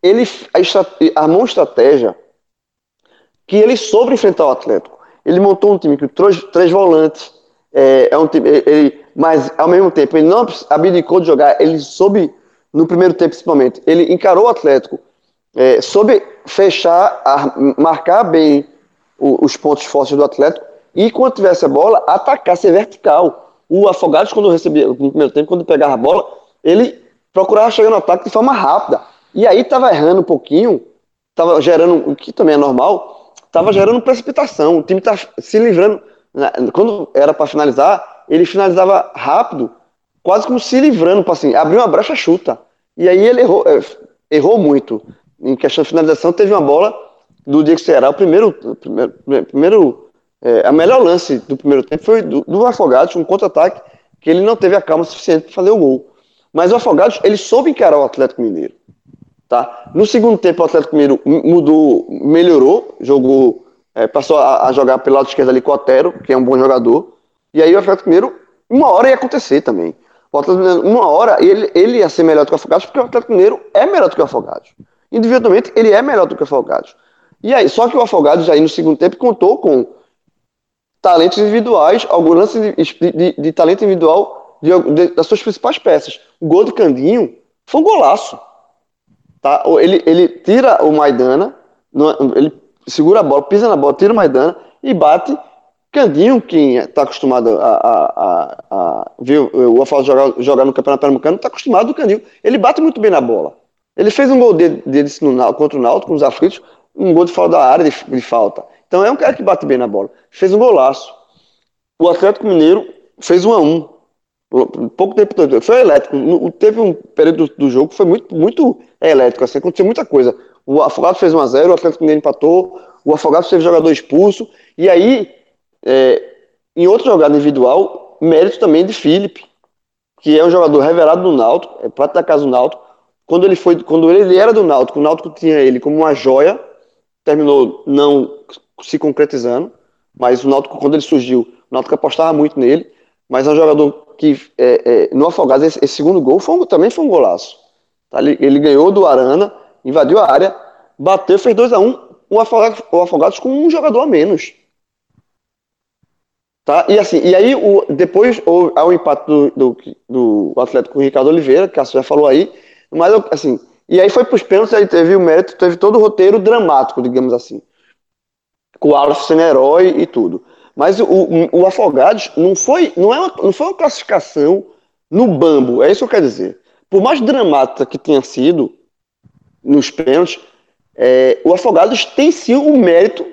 ele armou uma estratégia que ele soube enfrentar o Atlético. Ele montou um time com três, três volantes, é, é um time, ele, mas ao mesmo tempo ele não abdicou de jogar, ele soube, no primeiro tempo principalmente, ele encarou o Atlético, é, soube fechar, marcar bem os pontos fortes do Atlético e quando tivesse a bola, atacar, ser vertical. O Afogados, quando recebia, no primeiro tempo, quando pegava a bola, ele procurava chegar no ataque de forma rápida e aí estava errando um pouquinho, estava gerando, o que também é normal, estava gerando precipitação. O time está se livrando. Né, quando era para finalizar, ele finalizava rápido quase como se livrando, para assim, abrir uma brecha, chuta. E aí ele errou, é, errou muito. Em questão de finalização, teve uma bola do Diego Ceará, o primeiro, primeiro, primeiro é, a melhor lance do primeiro tempo foi do, do Afogados, um contra-ataque, que ele não teve a calma suficiente para fazer o gol. Mas o Afogados, ele soube encarar o Atlético Mineiro. Tá? No segundo tempo, o Atlético Mineiro mudou, melhorou, jogou, é, passou a, a, jogar pelo lado esquerdo ali com o Otero, que é um bom jogador. E aí o Atlético Mineiro, uma hora ia acontecer também. O Atlético Mineiro, uma hora, ele, ele ia ser melhor do que o Afogados, porque o Atlético Mineiro é melhor do que o Afogados. Individualmente, ele é melhor do que o Afogados. E aí, só que o Afogados aí no segundo tempo contou com talentos individuais, alguns lances de, de, de, talento individual de, das suas principais peças. O gol de Candinho foi um golaço. Tá? Ele, ele tira o Maidana, ele segura a bola, pisa na bola, tira o Maidana e bate. Candinho, que está acostumado a, a, a, a ver o Afogados jogar, jogar no Campeonato Pernambucano, está acostumado o Candinho. Ele bate muito bem na bola. Ele fez um gol dele, dele no, contra o Náutico, com os aflitos, um gol de fora da área de, de, falta. Então é um cara que bate bem na bola. Fez um golaço. O Atlético Mineiro fez um a um. Pouco tempo foi elétrico. Teve um período do, jogo que foi muito, muito elétrico. Assim, aconteceu muita coisa. O Afogado fez 1 a 0 o Atlético Mineiro empatou, o Afogado teve jogador expulso. E aí, é, em outra jogada individual, mérito também de Felipe, que é um jogador revelado do Náutico, é prata da casa do Náutico. Quando ele foi, quando ele era do Náutico, o Náutico tinha ele como uma joia terminou não se concretizando, mas o Náutico, quando ele surgiu, o Náutico apostava muito nele, mas é um jogador que, é, é, no Afogados, esse, esse, segundo gol foi um, também foi um golaço. Tá? Ele, ele, ganhou do Arana, invadiu a área, bateu, fez 2 a 1 um, o, Afogados, o Afogados com um jogador a menos. Tá? E assim, e aí o, depois há o empate do, do, do Atlético com o Ricardo Oliveira, que a já falou aí, mas assim, e aí foi para os pênaltis, aí teve o mérito, teve todo o roteiro dramático, digamos assim. Com o Aleph sendo herói e tudo. Mas o, o, o, Afogados não foi, não, é uma, não foi uma classificação no bambo, é isso que eu quero dizer. Por mais dramática que tenha sido nos pênaltis, é, o Afogados tem sim um mérito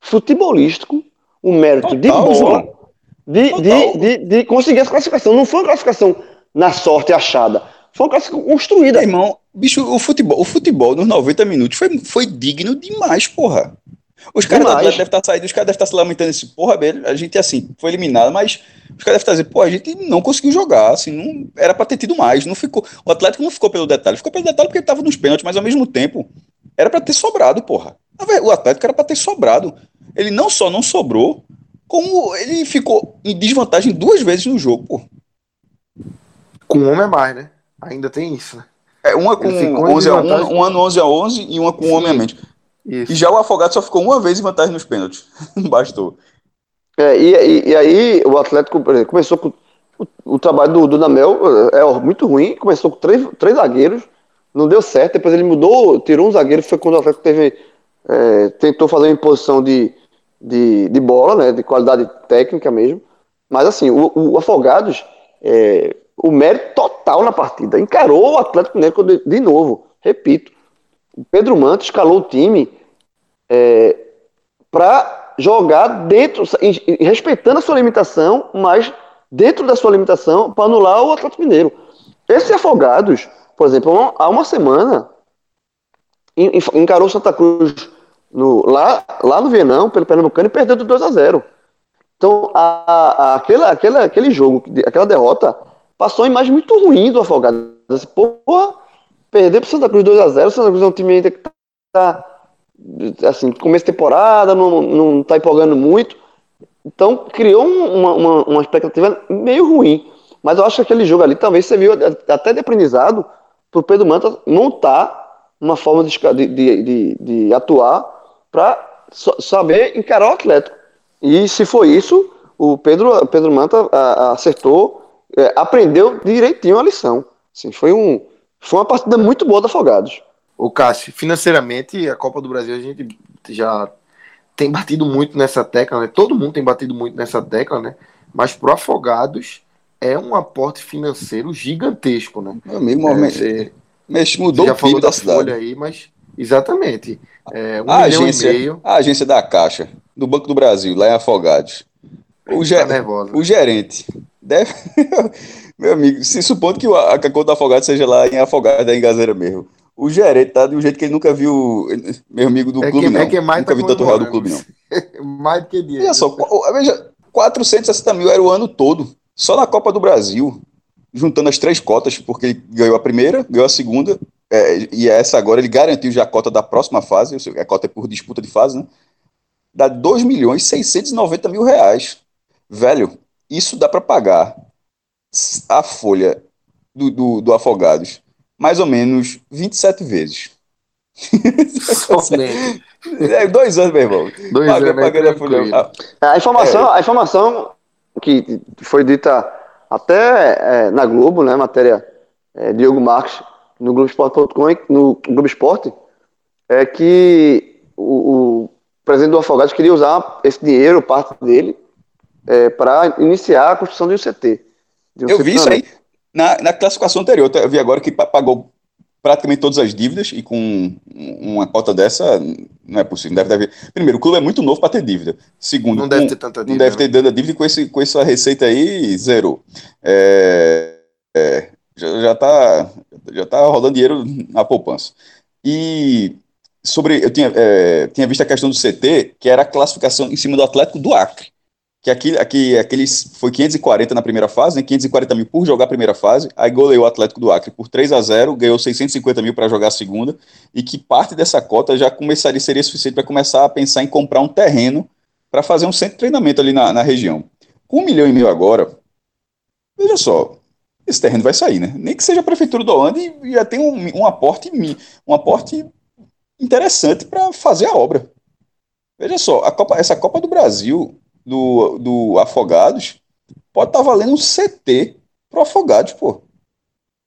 futebolístico, um mérito Total, de bola, de, de, de, de, conseguir essa classificação. Não foi uma classificação na sorte achada, foi uma classificação construída. Irmão, Bicho, o futebol, o futebol nos 90 minutos foi, foi digno demais, porra. Os caras da devem estar saindo, os caras devem estar se lamentando esse porra, velho. A gente, assim, foi eliminado, mas os caras devem estar dizendo, pô, a gente não conseguiu jogar, assim, não era pra ter tido mais. Não ficou, o Atlético não ficou pelo detalhe, ficou pelo detalhe porque ele tava nos pênaltis, mas ao mesmo tempo era pra ter sobrado, porra. O Atlético era pra ter sobrado. Ele não só não sobrou, como ele ficou em desvantagem duas vezes no jogo, pô. Com um homem a mais, né? Ainda tem isso, né? É, uma com 11 a 1, um ano 11 a 11 e uma com Sim. homem a mente. Isso. E já o Afogado só ficou uma vez em vantagem nos pênaltis. Não bastou. É, e, e, e, aí o Atlético começou com. O, o trabalho do Dudamel é, é muito ruim. Começou com três, três zagueiros, não deu certo. Depois ele mudou, tirou um zagueiro. Foi quando o Atlético teve, é, tentou fazer uma imposição de, de, de bola, né, de qualidade técnica mesmo. Mas assim, o, o Afogados é, o mérito total na partida. Encarou o Atlético Mineiro de, de novo. Repito, o Pedro Manto escalou o time é, para jogar dentro, respeitando a sua limitação, mas dentro da sua limitação para anular o Atlético Mineiro. Esses afogados, por exemplo, há uma semana encarou Santa Cruz no, lá, lá no Vietnã, pelo Pernambucano, e perdeu de 2 a 0. Então, a, a, aquele, aquele, aquele jogo, aquela derrota, passou uma imagem muito ruim do Afogado. Assim, porra, perder pro Santa Cruz 2x0, o Santa Cruz é um time ainda que tá, assim, começo de temporada, não, não tá empolgando muito. Então, criou uma, uma, uma expectativa meio ruim. Mas eu acho que aquele jogo ali talvez serviu até de aprendizado pro Pedro Manta montar uma forma de, de, de, de atuar para saber encarar o Atlético. E se foi isso, o Pedro, Pedro Manta acertou é, aprendeu direitinho a lição. Assim, foi, um, foi uma partida muito boa do Afogados. O Cássio, financeiramente, a Copa do Brasil a gente já tem batido muito nessa tecla, né? Todo mundo tem batido muito nessa tecla, né? Mas pro Afogados é um aporte financeiro gigantesco, né? É mesmo, é, você, mas mudou já o PIB da, da cidade. aí, mas exatamente. É, um a agência, a agência da Caixa, do Banco do Brasil, lá em Afogados. O, tá ger, o gerente Deve. Meu amigo, se supondo que a, conta do afogado seja lá em Afogado, em Gazeira mesmo. O gerente tá de um jeito que ele nunca viu, meu amigo do é clube, que, não. É que mais nunca tá viu tanto real do clube, não. mais do que dinheiro. Olha só, veja, 460 mil era o ano todo. Só na Copa do Brasil, juntando as três cotas, porque ele ganhou a primeira, ganhou a segunda, é, e essa agora ele garantiu já a cota da próxima fase, a cota é por disputa de fase, né? Dá 2 milhões e 690 mil reais. Velho, isso dá para pagar a folha do, do, do, Afogados mais ou menos 27 vezes. é, dois anos, meu irmão. Dois Paga, anos. Pagando a, folha. a, informação, é. a informação que foi dita até é, na Globo, né, matéria é, Diogo Marques, no Globoesporte.com, no Globo Esporte, é que o, o, presidente do Afogados queria usar esse dinheiro, parte dele, é, para iniciar a construção de um CT. De um eu vi isso aí na, na classificação anterior. Eu vi agora que pagou praticamente todas as dívidas e com uma cota dessa não é possível. Deve, deve... Primeiro, o clube é muito novo para ter dívida. Segundo, não deve ter tanta dívida. Não deve ter tanta dívida com, esse, com essa receita aí, zero. É, é, já, já, tá, já tá rodando dinheiro na poupança. E sobre, eu tinha, é, tinha visto a questão do CT, que era a classificação em cima do Atlético do Acre que aqui, aqui, aqueles foi 540 na primeira fase, né, 540 mil por jogar a primeira fase, aí goleou o Atlético do Acre por 3 a 0 ganhou 650 mil para jogar a segunda, e que parte dessa cota já começaria, seria suficiente para começar a pensar em comprar um terreno para fazer um centro de treinamento ali na, na região. Com um milhão e meio agora, veja só, esse terreno vai sair, né? Nem que seja a prefeitura do Holanda e já tem um, um aporte um aporte interessante para fazer a obra. Veja só, a Copa, essa Copa do Brasil do, do Afogados, pode estar tá valendo um CT pro Afogados, pô.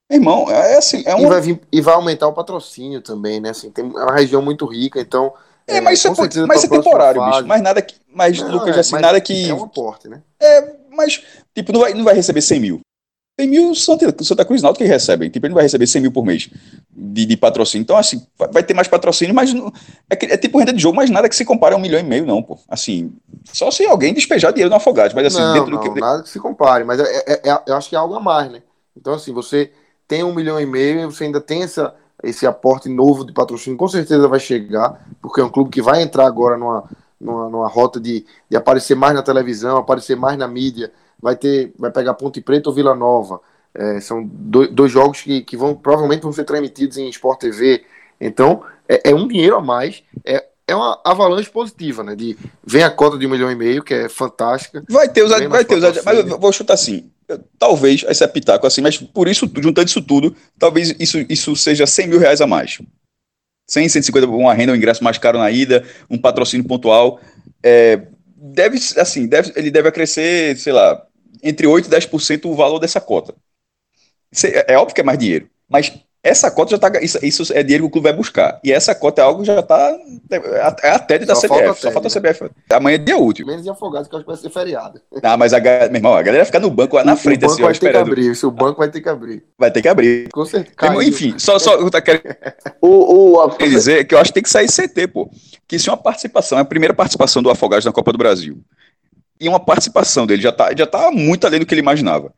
Irmão, é assim. É um... e, vai vir, e vai aumentar o patrocínio também, né? Assim, tem é uma região muito rica, então. É, mas isso é, mas é temporário, fase... bicho. Mas nada que. Mas, não, Lucas, é, assim, nada que. É um aporte, né? É, mas, tipo, não vai, não vai receber 100 mil. 100 mil Santa, Santa Cruz Náutico que recebem. Tipo, ele não vai receber 100 mil por mês de, de patrocínio. Então, assim, vai ter mais patrocínio, mas não, é, é, tipo renda de jogo, mas nada que se compare a um milhão e meio, não, pô. Assim, só se alguém despejar dinheiro no afogado, mas assim, não, dentro não, do que. Nada que se compare, mas é, é, é, eu acho que é algo a mais, né? Então, assim, você tem um milhão e meio, você ainda tem essa, esse aporte novo de patrocínio, com certeza vai chegar, porque é um clube que vai entrar agora numa, numa, numa rota de, de aparecer mais na televisão, aparecer mais na mídia, vai ter, vai pegar Ponte Preta ou Vila Nova é, são do, dois jogos que, que vão provavelmente vão ser transmitidos em Sport TV. Então, é, é, um dinheiro a mais. É, é uma avalanche positiva, né? De vem a cota de um milhão e meio, que é fantástica. Vai ter os, vai ter os, mas eu vou chutar assim. Talvez esse é pitaco assim, mas por isso, juntando isso tudo, talvez isso, isso seja 100 mil reais a mais. 100, 150, uma renda, um ingresso mais caro na ida, um patrocínio pontual. É, deve, assim, deve, ele deve crescer, sei lá, entre 8% e 10% o valor dessa cota. É, é óbvio que é mais dinheiro, mas essa cota já está. Isso, isso, é dinheiro que o clube vai buscar. E essa cota é algo que já está. É a TED da CBF. Só falta a CBF. Amanhã é dia útil. Menos de afogados, que eu acho que vai ser feriado. Ah, mas a, meu irmão, a galera fica no banco lá na frente, o banco assim, vai ter que abrir. Se o banco vai ter que abrir. Vai ter que abrir. Com certeza. Enfim, só, só eu tá querendo o, o, quer dizer que eu acho que tem que sair CT, pô. Que isso é uma participação, é a primeira participação do Afogados na Copa do Brasil. E uma participação dele já tá, já tá muito além do que ele imaginava.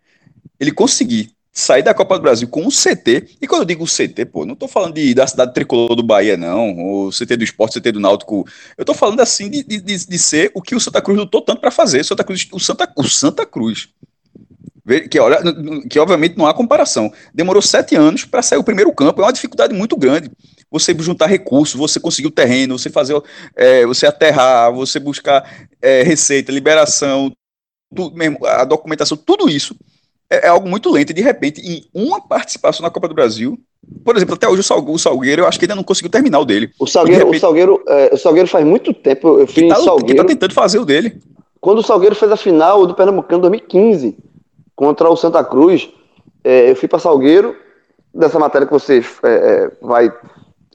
Ele conseguir sair da Copa do Brasil com um CT, e quando eu digo CT, pô, não tô falando de, da cidade tricolor do Bahia, não, o CT do esporte, CT do Náutico, eu tô falando assim de, de, de ser o que o Santa Cruz lutou tanto para fazer, Santa Cruz, o, Santa, o Santa Cruz, que, olha, que obviamente não há comparação, demorou sete anos para sair o primeiro campo, é uma dificuldade muito grande, você juntar recursos, você conseguir o terreno, você fazer, é, você aterrar, você buscar é, receita, liberação, tudo, mesmo, a documentação, tudo isso é, é, algo muito lento. E de repente, em uma participação na Copa do Brasil, por exemplo, até hoje o, Salgueiro, o Salgueiro eu acho que ainda não conseguiu terminar o dele. O Salgueiro, repente, o Salgueiro, é, o Salgueiro faz muito tempo. Eu fui que tá, Salgueiro, que tá tentando fazer o dele. Quando o Salgueiro fez a final do Pernambucano 2015 contra o Santa Cruz, é, eu fui para Salgueiro, dessa matéria que você é,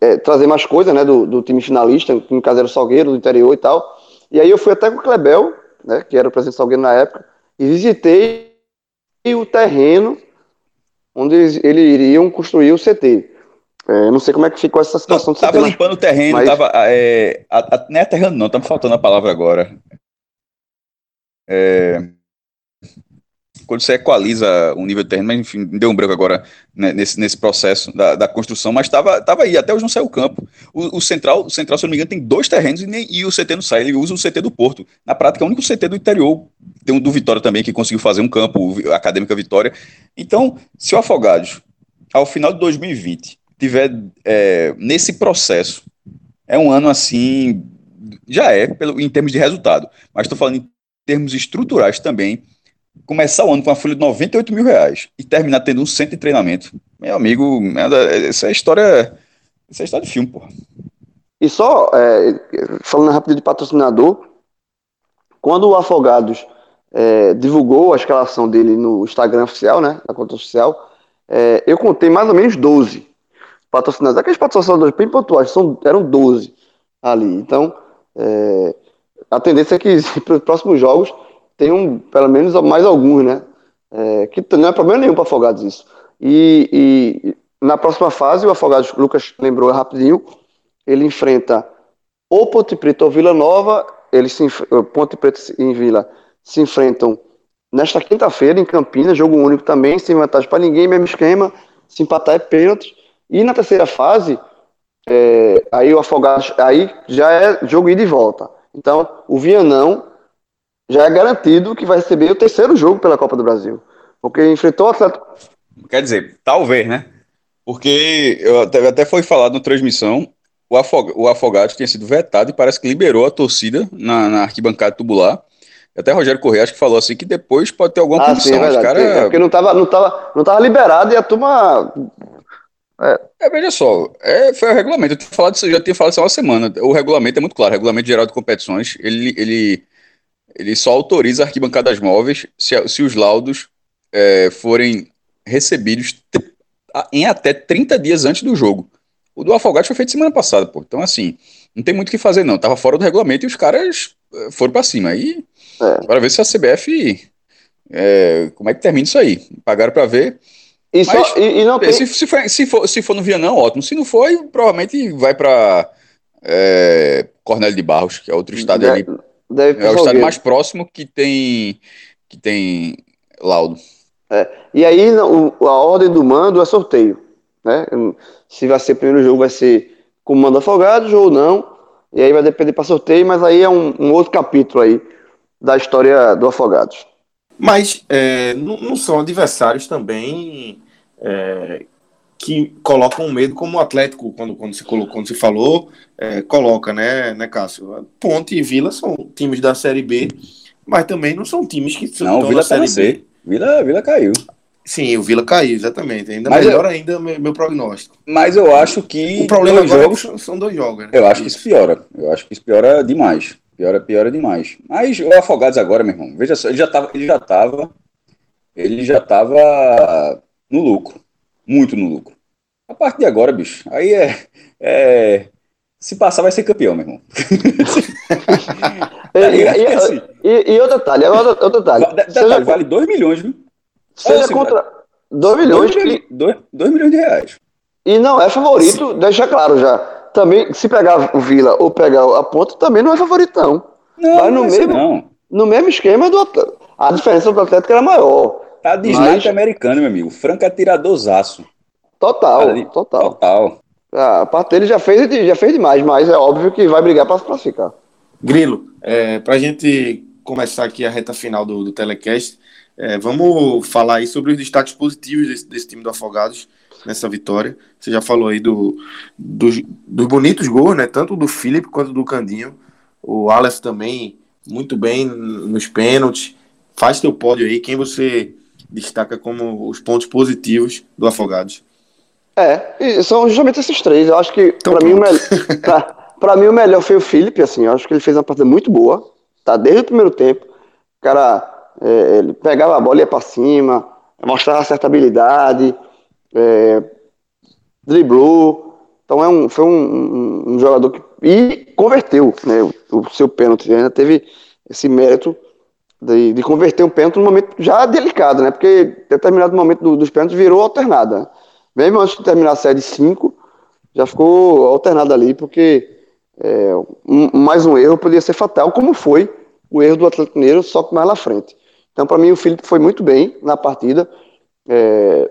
é, trazer mais coisa, né, do, do time finalista, o time caseiro Salgueiro, do interior e tal. E aí eu fui até com o Klebel, né, que era o presidente Salgueiro na época, e visitei o terreno onde eles iriam construir o CT. É, não sei como é que ficou essa situação não. Tava limpando o terreno, mas... tava, é, a, a, não é terreno não, tá me faltando a palavra agora. É, quando você equaliza o nível de terreno, mas enfim, deu um branco agora né, nesse, nesse processo da, da construção, mas estava tava aí, até hoje não saiu o campo. O, o, Central, o Central, se não me engano, tem dois terrenos e, nem, e o CT não sai, ele usa o CT do Porto. Na prática, é o único CT do interior. Tem um do Vitória também, que conseguiu fazer um campo, a Acadêmica Vitória. Então, se o Afogados, ao final de 2020, tiver é, nesse processo, é um ano assim, já é, pelo, em termos de resultado, mas estou falando em termos estruturais também, começar o ano com uma folha de 98 mil reais e terminar tendo um centro de treinamento, meu amigo, essa é história, essa é história de filme, porra. E só, é, falando rápido de patrocinador, quando o Afogados é, divulgou a escalação dele no Instagram oficial, né, na conta oficial, é, eu contei mais ou menos 12 patrocinadores. Aqueles patrocinadores bem pontuais, são, eram 12 ali. Então, é, a tendência é que para os próximos jogos tenham pelo menos mais alguns, né? É, que não é problema nenhum para Afogados isso. E, e, na próxima fase, o Afogados, Lucas lembrou rapidinho, ele enfrenta ou Ponte Preta ou Vila Nova, eles se, Ponte Preta e Vila se enfrentam nesta quinta-feira em Campinas, jogo único também, sem vantagem para ninguém, mesmo esquema, se empatar é pênalti. E na terceira fase, é, aí o Afogados, aí já é jogo ida e volta. Então, o Vianão já é garantido que vai receber o terceiro jogo pela Copa do Brasil. Porque enfrentou o Atlético. Quer dizer, talvez, né? Porque eu até, até foi falado na transmissão, o, Afog, o Afogados tinha sido vetado e parece que liberou a torcida na, na arquibancada tubular. Até Rogério Correia acho que falou assim que depois pode ter alguma ah, punição. Sim, é verdade, cara... é porque não estava não tava, não tava liberado e a turma é. é, veja só, é, foi o regulamento. Eu, tinha falado, eu já tinha falado isso há uma semana. O regulamento é muito claro. O regulamento geral de competições, ele, ele, ele só autoriza arquibancadas móveis se, se os laudos é, forem recebidos em até 30 dias antes do jogo. O do Afogados foi feito semana passada, pô. Então, assim, não tem muito o que fazer, não. Tava fora do regulamento e os caras é, foram para cima. Aí, é. para ver se a CBF. É, como é que termina isso aí? Pagaram para ver. E, só, Mas, e, e não tem... se, se, for, se, for, se for no Vianão, ótimo. Se não for, provavelmente vai para é, Cornélio de Barros, que é outro estádio ali. Deve é o estádio mais próximo que tem, que tem laudo. É. E aí a ordem do mando é sorteio. Né? Se vai ser primeiro jogo, vai ser com mando afogados ou não. E aí vai depender para sorteio, mas aí é um, um, outro capítulo aí da história do Afogados. Mas é, não, não, são adversários também é, que colocam medo, como o Atlético, quando, quando, se, colocou, quando se falou, é, coloca, né, né, Cássio? Ponte e Vila são times da Série B, mas também não são times que não, estão Vila na Série C. B. Vila, Vila caiu. Sim, o Vila caiu, exatamente. Ainda mas melhor eu, ainda meu, meu, prognóstico. Mas eu acho que. O problema agora jogos, é são dois jogos. Né? Eu acho que isso piora. Eu acho que isso piora demais. Piora, piora demais. Mas o Afogados agora, meu irmão, veja só, ele já estava, ele já estava, ele já estava no lucro, muito no lucro. A partir de agora, bicho, aí é, é se passar vai ser campeão, meu irmão. e, e, assim, e, e, outro detalhe, outro, outro detalhe. detalhe vale 2 milhões, viu? Seja assim, contra 2 milhões. 2 milhões de reais. E não é favorito, Sim. deixa claro já também, se pegar o Vila ou pegar a Ponta, também não é favorito, não. Não, Mas no, mesmo, não. no mesmo esquema do A diferença do Atlético era maior. Tá de mas... americano, meu amigo. Franca é tiradorzaço. Total, Ali, total. Total. Ah, a parte dele já fez, já fez demais, mas é óbvio que vai brigar para se classificar. Grilo, é, para a gente começar aqui a reta final do, do telecast, é, vamos falar aí sobre os destaques positivos desse, desse time do Afogados nessa vitória. Você já falou aí do, do, dos bonitos gols, né? Tanto do Felipe quanto do Candinho. O Aleph também muito bem nos pênaltis. Faz teu pódio aí. Quem você destaca como os pontos positivos do Afogados? É, são justamente esses três. Eu acho que para mim, o melhor, pra, mim o melhor foi o Felipe, assim. Eu acho que ele fez uma partida muito boa. Tá desde o primeiro tempo. O cara, é, ele pegava a bola e ia para cima, mostrava certa habilidade é, driblou. Então é um, foi um, um, um, jogador que. E converteu né, o, o seu pênalti. Ainda teve esse mérito de, de, converter um pênalti num momento já delicado, né? Porque determinado momento do, dos pênaltis virou alternada. Mesmo antes de terminar a série 5, já ficou alternada ali, porque é, um, mais um erro poderia ser fatal, como foi o erro do Atlético Mineiro, só que mais lá frente. Então, para mim, o Felipe foi muito bem na partida. É,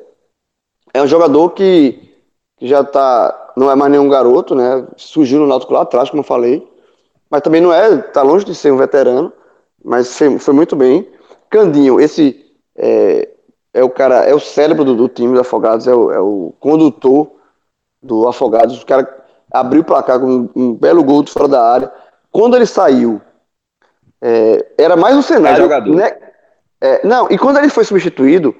é um jogador que, que já tá, não é mais nenhum garoto, né? Surgiu no Náutico lá atrás, como eu falei, mas também não é, tá longe de ser um veterano, mas foi, foi muito bem. Candinho, esse é, é, o cara, é o cérebro do, do time do Afogados, é o, é o, condutor do Afogados. O cara abriu o placar com um, um belo gol de fora da área. Quando ele saiu, é, era mais um cenário. Jogador. Né? É, não, e quando ele foi substituído,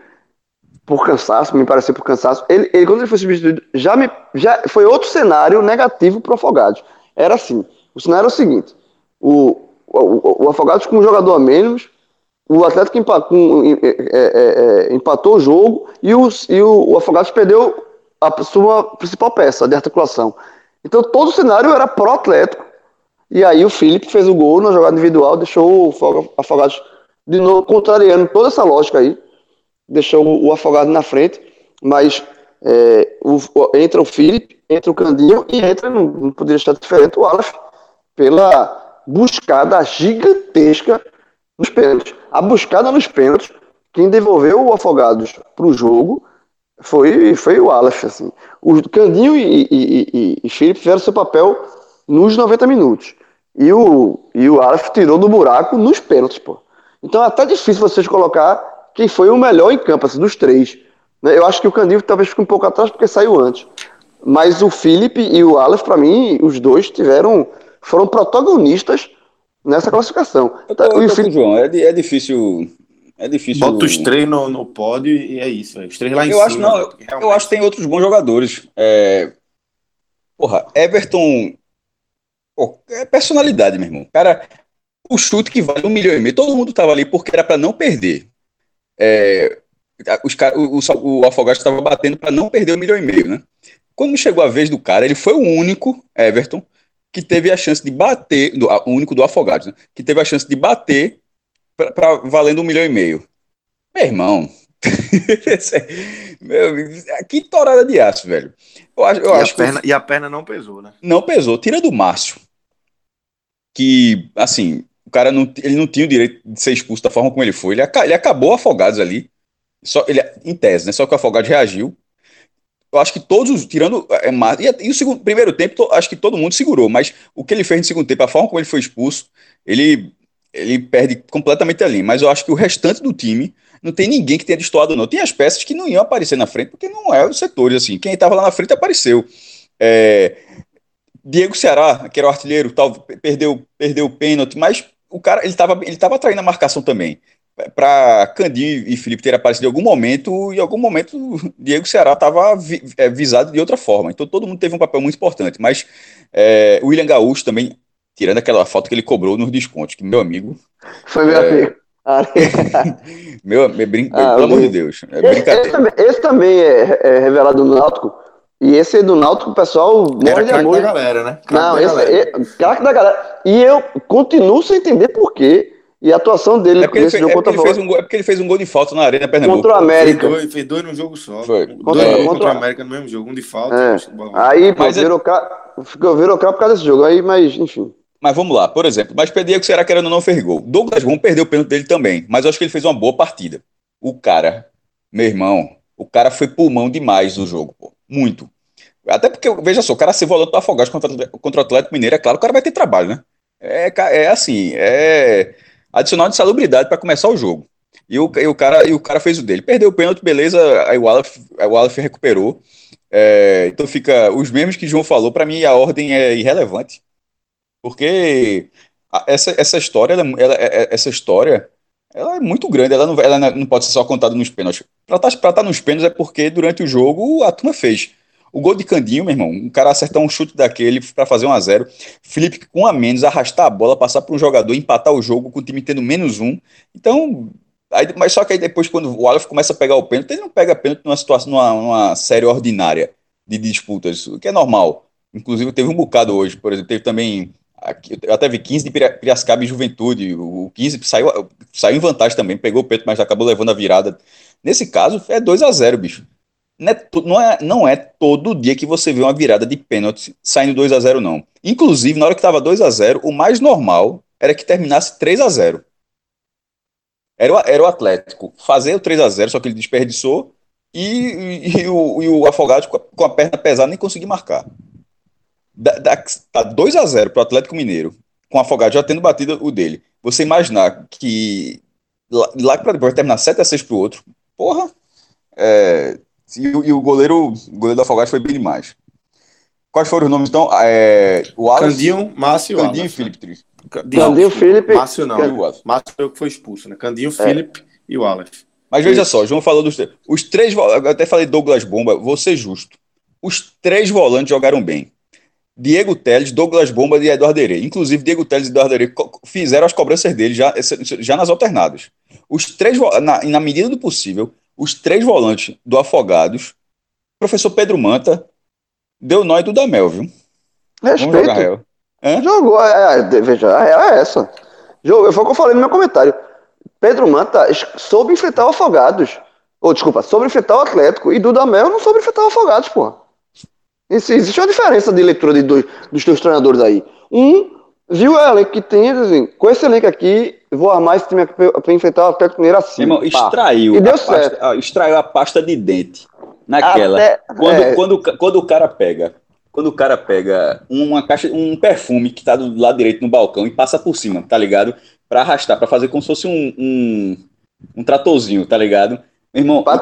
por cansaço, me pareceu por cansaço. Ele, ele, quando ele foi substituído, já, me, já foi outro cenário negativo para o Afogados. Era assim: o cenário é o seguinte: o, o, Afogados com um jogador a menos, o Atlético empatou, é, é, é, empatou o jogo e, o, e o, o Afogados perdeu a sua principal peça de articulação. Então todo o cenário era pró-Atlético. E aí o Felipe fez o gol na jogada individual, deixou o Afogados de novo, contrariando toda essa lógica aí deixou o Afogado na frente, mas é, o, entra o Felipe, entra o Candinho e entra, não, não poderia estar diferente, o Aleph, pela buscada gigantesca nos pênaltis. A buscada nos pênaltis, quem devolveu o Afogados para o jogo foi, foi o Aleph. Assim. O Candinho e, e, e, e Felipe fizeram seu papel nos 90 minutos. E o, e o Aleph tirou do buraco nos pênaltis, pô. Então é até difícil vocês colocar quem foi o melhor em campo, assim, dos três. Né? Eu acho que o Candinho talvez fique um pouco atrás porque saiu antes. Mas o Felipe e o Aleph, para mim, os dois tiveram, foram protagonistas nessa classificação. Eu tô, eu tô. João, é, é difícil é difícil. Bota os três no, no pódio e é isso. Os três lá em eu cima. Acho, não, eu, realmente... eu acho que tem outros bons jogadores. É... Porra, Everton. Pô, é personalidade, meu irmão. Cara, o chute que vale um milhão e meio. Todo mundo tava ali porque era para não perder é, os, o, o, o Afogados estava batendo para não perder um milhão e meio, né? Quando chegou a vez do cara, ele foi o único, Everton, que teve a chance de bater, do, o único do Afogados, né? que teve a chance de bater para valendo um milhão e meio. Meu irmão, meu, que torada de aço, velho. Eu, eu e, acho a perna, que... e a perna não pesou, né? Não pesou. Tira do Márcio, que, assim, o cara não, ele não tinha o direito de ser expulso da forma como ele foi. Ele, ele acabou afogados ali. Só, ele, em tese, né? Só que o Afogados reagiu. Eu acho que todos, tirando. É, e, e o segundo, primeiro tempo, acho que todo mundo segurou, mas o que ele fez no segundo tempo, a forma como ele foi expulso, ele, ele perde completamente a linha. Mas eu acho que o restante do time não tem ninguém que tenha destoado, não. Tem as peças que não iam aparecer na frente, porque não é os setores, assim. Quem estava lá na frente apareceu. É, Diego Ceará, que era o artilheiro, tal, perdeu, perdeu o pênalti, mas o cara ele estava ele tava atraindo a marcação também. Para Candinho e Felipe ter aparecido em algum momento, em algum momento Diego Ceará estava vi, é, visado de outra forma. Então todo mundo teve um papel muito importante. Mas é, o William Gaúcho também, tirando aquela foto que ele cobrou nos descontos, que meu amigo. Foi meu é, amigo. meu, meu brin... ah, pelo amor de Deus. É esse, esse, também, esse também é, é revelado no Náutico e esse do Náutico, o pessoal morre de amor. da galera, né? Não, esse é craque da galera. E eu continuo sem entender por quê. E a atuação dele é porque, ele fez, é, porque ele fez um gol, é porque ele fez um gol de falta na Arena Pernambuco. Contra o América. Fez dois, fez dois no jogo só. Foi. Contra, dois, contra, contra o América no mesmo jogo, um de falta. É. Aí, pô, mas é- virou, é... ficou, virou por causa desse jogo. Aí, mas, enfim. Mas vamos lá, por exemplo, mas Diego será que era não fez gol. Douglas Bom perdeu o pênalti dele também, mas eu acho que ele fez uma boa partida. O cara, meu irmão, o cara foi pulmão demais no jogo, pô. Muito. Até porque, veja só, o cara ser volante do Afogados contra, contra o Atlético Mineiro, é claro, o cara vai ter trabalho, né? É, é assim, é adicional de salubridade para começar o jogo. E o, e, o cara, e o cara fez o dele. Perdeu o pênalti, beleza, aí o Aleph, o Aleph recuperou. É, então fica os mesmos que João falou, para mim a ordem é irrelevante. Porque essa, essa história, ela, ela, é, é, essa história, ela é muito grande, ela não, ela não pode ser só contada nos pênaltis. Para estar, tá, estar nos pênaltis é porque durante o jogo a turma fez. O gol de Candinho, meu irmão, um cara acertar um chute daquele para fazer um a zero. Felipe com a menos, arrastar a bola, passar para um jogador, empatar o jogo com o time tendo menos um. Então, aí, mas só que aí depois, quando o Aleph começa a pegar o pênalti, ele não pega pênalti numa situação, numa, numa série ordinária de disputas, o que é normal. Inclusive, teve um bocado hoje, por exemplo, teve também. Eu até vi 15 de Piracicaba e Juventude. O 15 saiu, saiu em vantagem também, pegou o pênalti, mas acabou levando a virada. Nesse caso, é 2 a 0 bicho. Não é, não é, não é todo dia que você vê uma virada de pênalti saindo 2 a 0 não. Inclusive, na hora que estava 2 a 0 o mais normal era que terminasse 3 a 0 era, era o Atlético fazer o 3 a 0 só que ele desperdiçou, e, e, e o, e o Afogados com a, com a, perna pesada nem conseguir marcar. Da, da, tá 2 a 0 para o Atlético Mineiro, com o Afogados já tendo batido o dele. Você imaginar que lá, lá para depois terminar 7 a 6 para o outro, porra, é, e, e, o goleiro, o goleiro do Afogados foi bem demais. Quais foram os nomes então? É, o Wallace, Candinho, Márcio Candinho e Felipe Candinho, Candinho Felipe. Márcio não. Márcio foi o que foi expulso, né? Candinho, é. Felipe e o Wallace. Mas veja só, João falou dos três. Os três, eu até falei Douglas Bomba, vou ser justo. Os três volantes jogaram bem. Diego Teles, Douglas Bomba e Eduardo Herê. Inclusive, Diego Teles e Eduardo Herê fizeram as cobranças dele já, já nas alternadas. Os três, na, na medida do possível, os três volantes do Afogados, professor Pedro Manta, deu nó e do Damel, viu? Respeito. Jogou, é, é, veja, a real é essa. Jogou, foi o que eu falei no meu comentário. Pedro Manta soube enfrentar o Afogados. Ou, desculpa, soube enfrentar o Atlético. E Dudamel não soube enfrentar o Afogados, pô. Isso, existe uma diferença de leitura de dois, dos dois treinadores aí. Um viu o elenco que tem, assim, com esse elenco aqui, vou armar esse time aqui pra enfrentar o Atlético Mineiro assim. Irmão, extraiu, e deu certo. Pasta, extraiu a pasta de dente naquela. Até, quando, é... quando, quando o cara pega quando o cara pega uma caixa, um perfume que tá do lado direito no balcão e passa por cima, tá ligado? Para arrastar, para fazer como se fosse um, um, um tratorzinho, tá ligado? Meu irmão, pra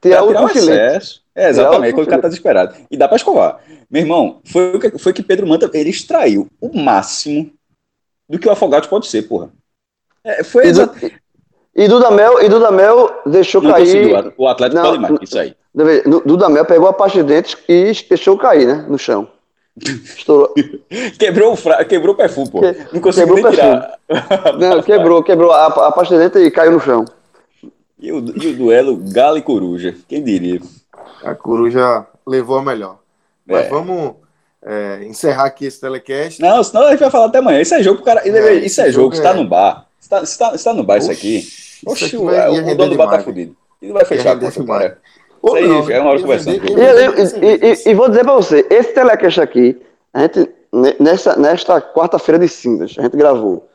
ter, tirar o excesso. É, exatamente, quando o cara tá desesperado. E dá para escovar. Meu irmão, foi que, foi que Pedro Manta ele extraiu o máximo do que o afogado pode ser, porra. É, foi exatamente. E Dudamel, e Dudamel deixou não cair. Conseguiu. O Atlético não, pode mais, isso aí. Dudamel pegou a parte de dentes e deixou cair, né? No chão. Estourou. quebrou, o fra... quebrou o perfume, pô. Não conseguiu nem tirar. Não, quebrou, quebrou a, a parte de dentro e caiu no chão. E o, e o duelo Galo e Coruja, quem diria? A Coruja levou a melhor. Mas é. vamos é, encerrar aqui esse telecast. Não, senão a gente vai falar até amanhã. Isso é jogo cara. É, isso é jogo, está é... no bar. Está, está, está no bar Oxi, isso aqui. Oxi, o, o dono do bar tá fudido. Ele vai fechar a conta, cara. Isso aí, não, é uma hora conversando. E, e, e, e, vou dizer para você, esse telecast aqui, a gente, nessa, nesta quarta-feira de cinzas, a gente gravou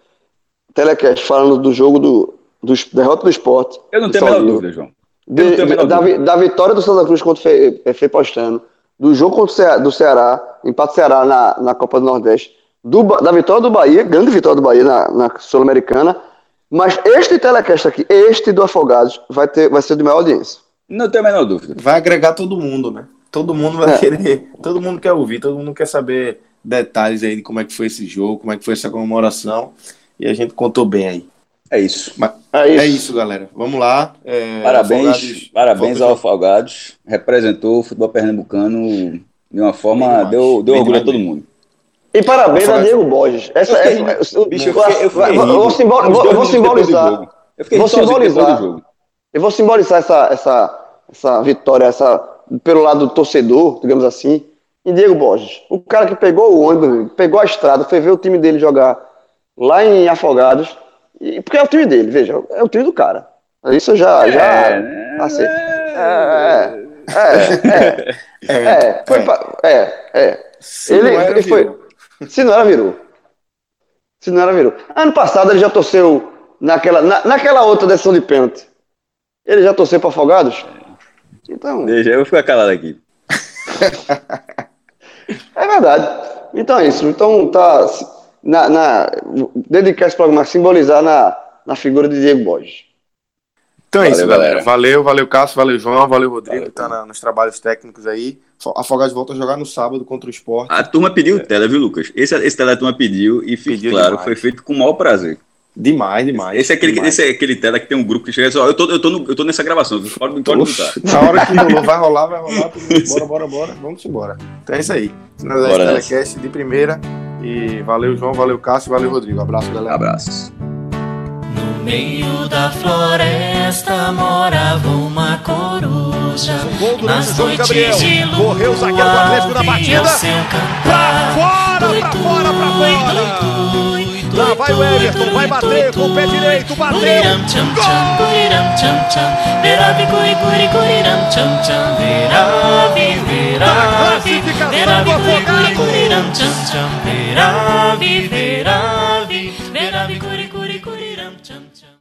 telecast falando do jogo do, do derrota do esporte. Eu não tenho a menor dúvida, João. De, de, da, da, vitória do Santa Cruz contra o Fê Postano, do jogo contra o Ceará, do Ceará, empate Ceará na, na Copa do Nordeste, do, da vitória do Bahia, grande vitória do Bahia na, na Sul-Americana, mas este telecast aqui, este do Afogados, vai, ter, vai ser de maior audiência. Não tenho a menor dúvida. Vai agregar todo mundo, né? Todo mundo vai é. querer, todo mundo quer ouvir, todo mundo quer saber detalhes aí de como é que foi esse jogo, como é que foi essa comemoração. E a gente contou bem aí. É isso. Mas, é, isso. é isso, galera. Vamos lá. É, parabéns, parabéns ao Afogados. Representou o futebol pernambucano de uma forma. Deu, deu orgulho a todo mundo. E parabéns a Diego Borges. Essa, essa, bicho, eu, fiquei, eu, fiquei vou, vou, vou, vou simbolizar. Eu vou simbolizar. Eu vou simbolizar essa, essa, essa vitória, essa, pelo lado do torcedor, digamos assim, em Diego Borges. O cara que pegou o ônibus, pegou a estrada, foi ver o time dele jogar lá em Afogados, e, porque é o time dele, veja, é o time do cara. Isso já. É, já né? assim, é, é, é, é, é, foi, é, é. Se ele, não ele foi. Se não era, virou. Se não era, virou. Ano passado ele já torceu naquela, na, naquela outra decisão de pênalti. Ele já torceu para Afogados? Então. Deixa, eu vou ficar calado aqui. é verdade. Então é isso. Então tá. Na, na, dedicar esse programa a simbolizar na, na figura de Diego Borges. Então é isso, galera. galera. Valeu, valeu, Cássio, valeu, João, valeu, Rodrigo, valeu, que tá na, nos trabalhos técnicos aí. Afogados volta a jogar no sábado contra o esporte. A turma pediu é. tela, viu, Lucas? Esse, esse tela a turma pediu e, pediu claro, demais. foi feito com o maior prazer. Demais, demais. Esse é aquele, demais. Esse é aquele tela que tem um grupo que chega e diz, ó, eu tô, eu, tô no, eu tô nessa gravação, pode, me botar. Na hora que rolou, vai rolar, vai rolar, bora, bora, bora, vamos embora. Então é isso aí. Finalizar esse telecast de primeira. E valeu, João, valeu, Cássio, valeu, Rodrigo. Abraço, galera. Abraço. No meio da floresta morava uma coruja. Um Nas noites Gabriel. de lua, Correu o zagueiro do Atlético na batida. Pra fora, pra fora, pra fora. Lá vai o Everton, vai bater com o pé direito, bateu. Gol! Curiram,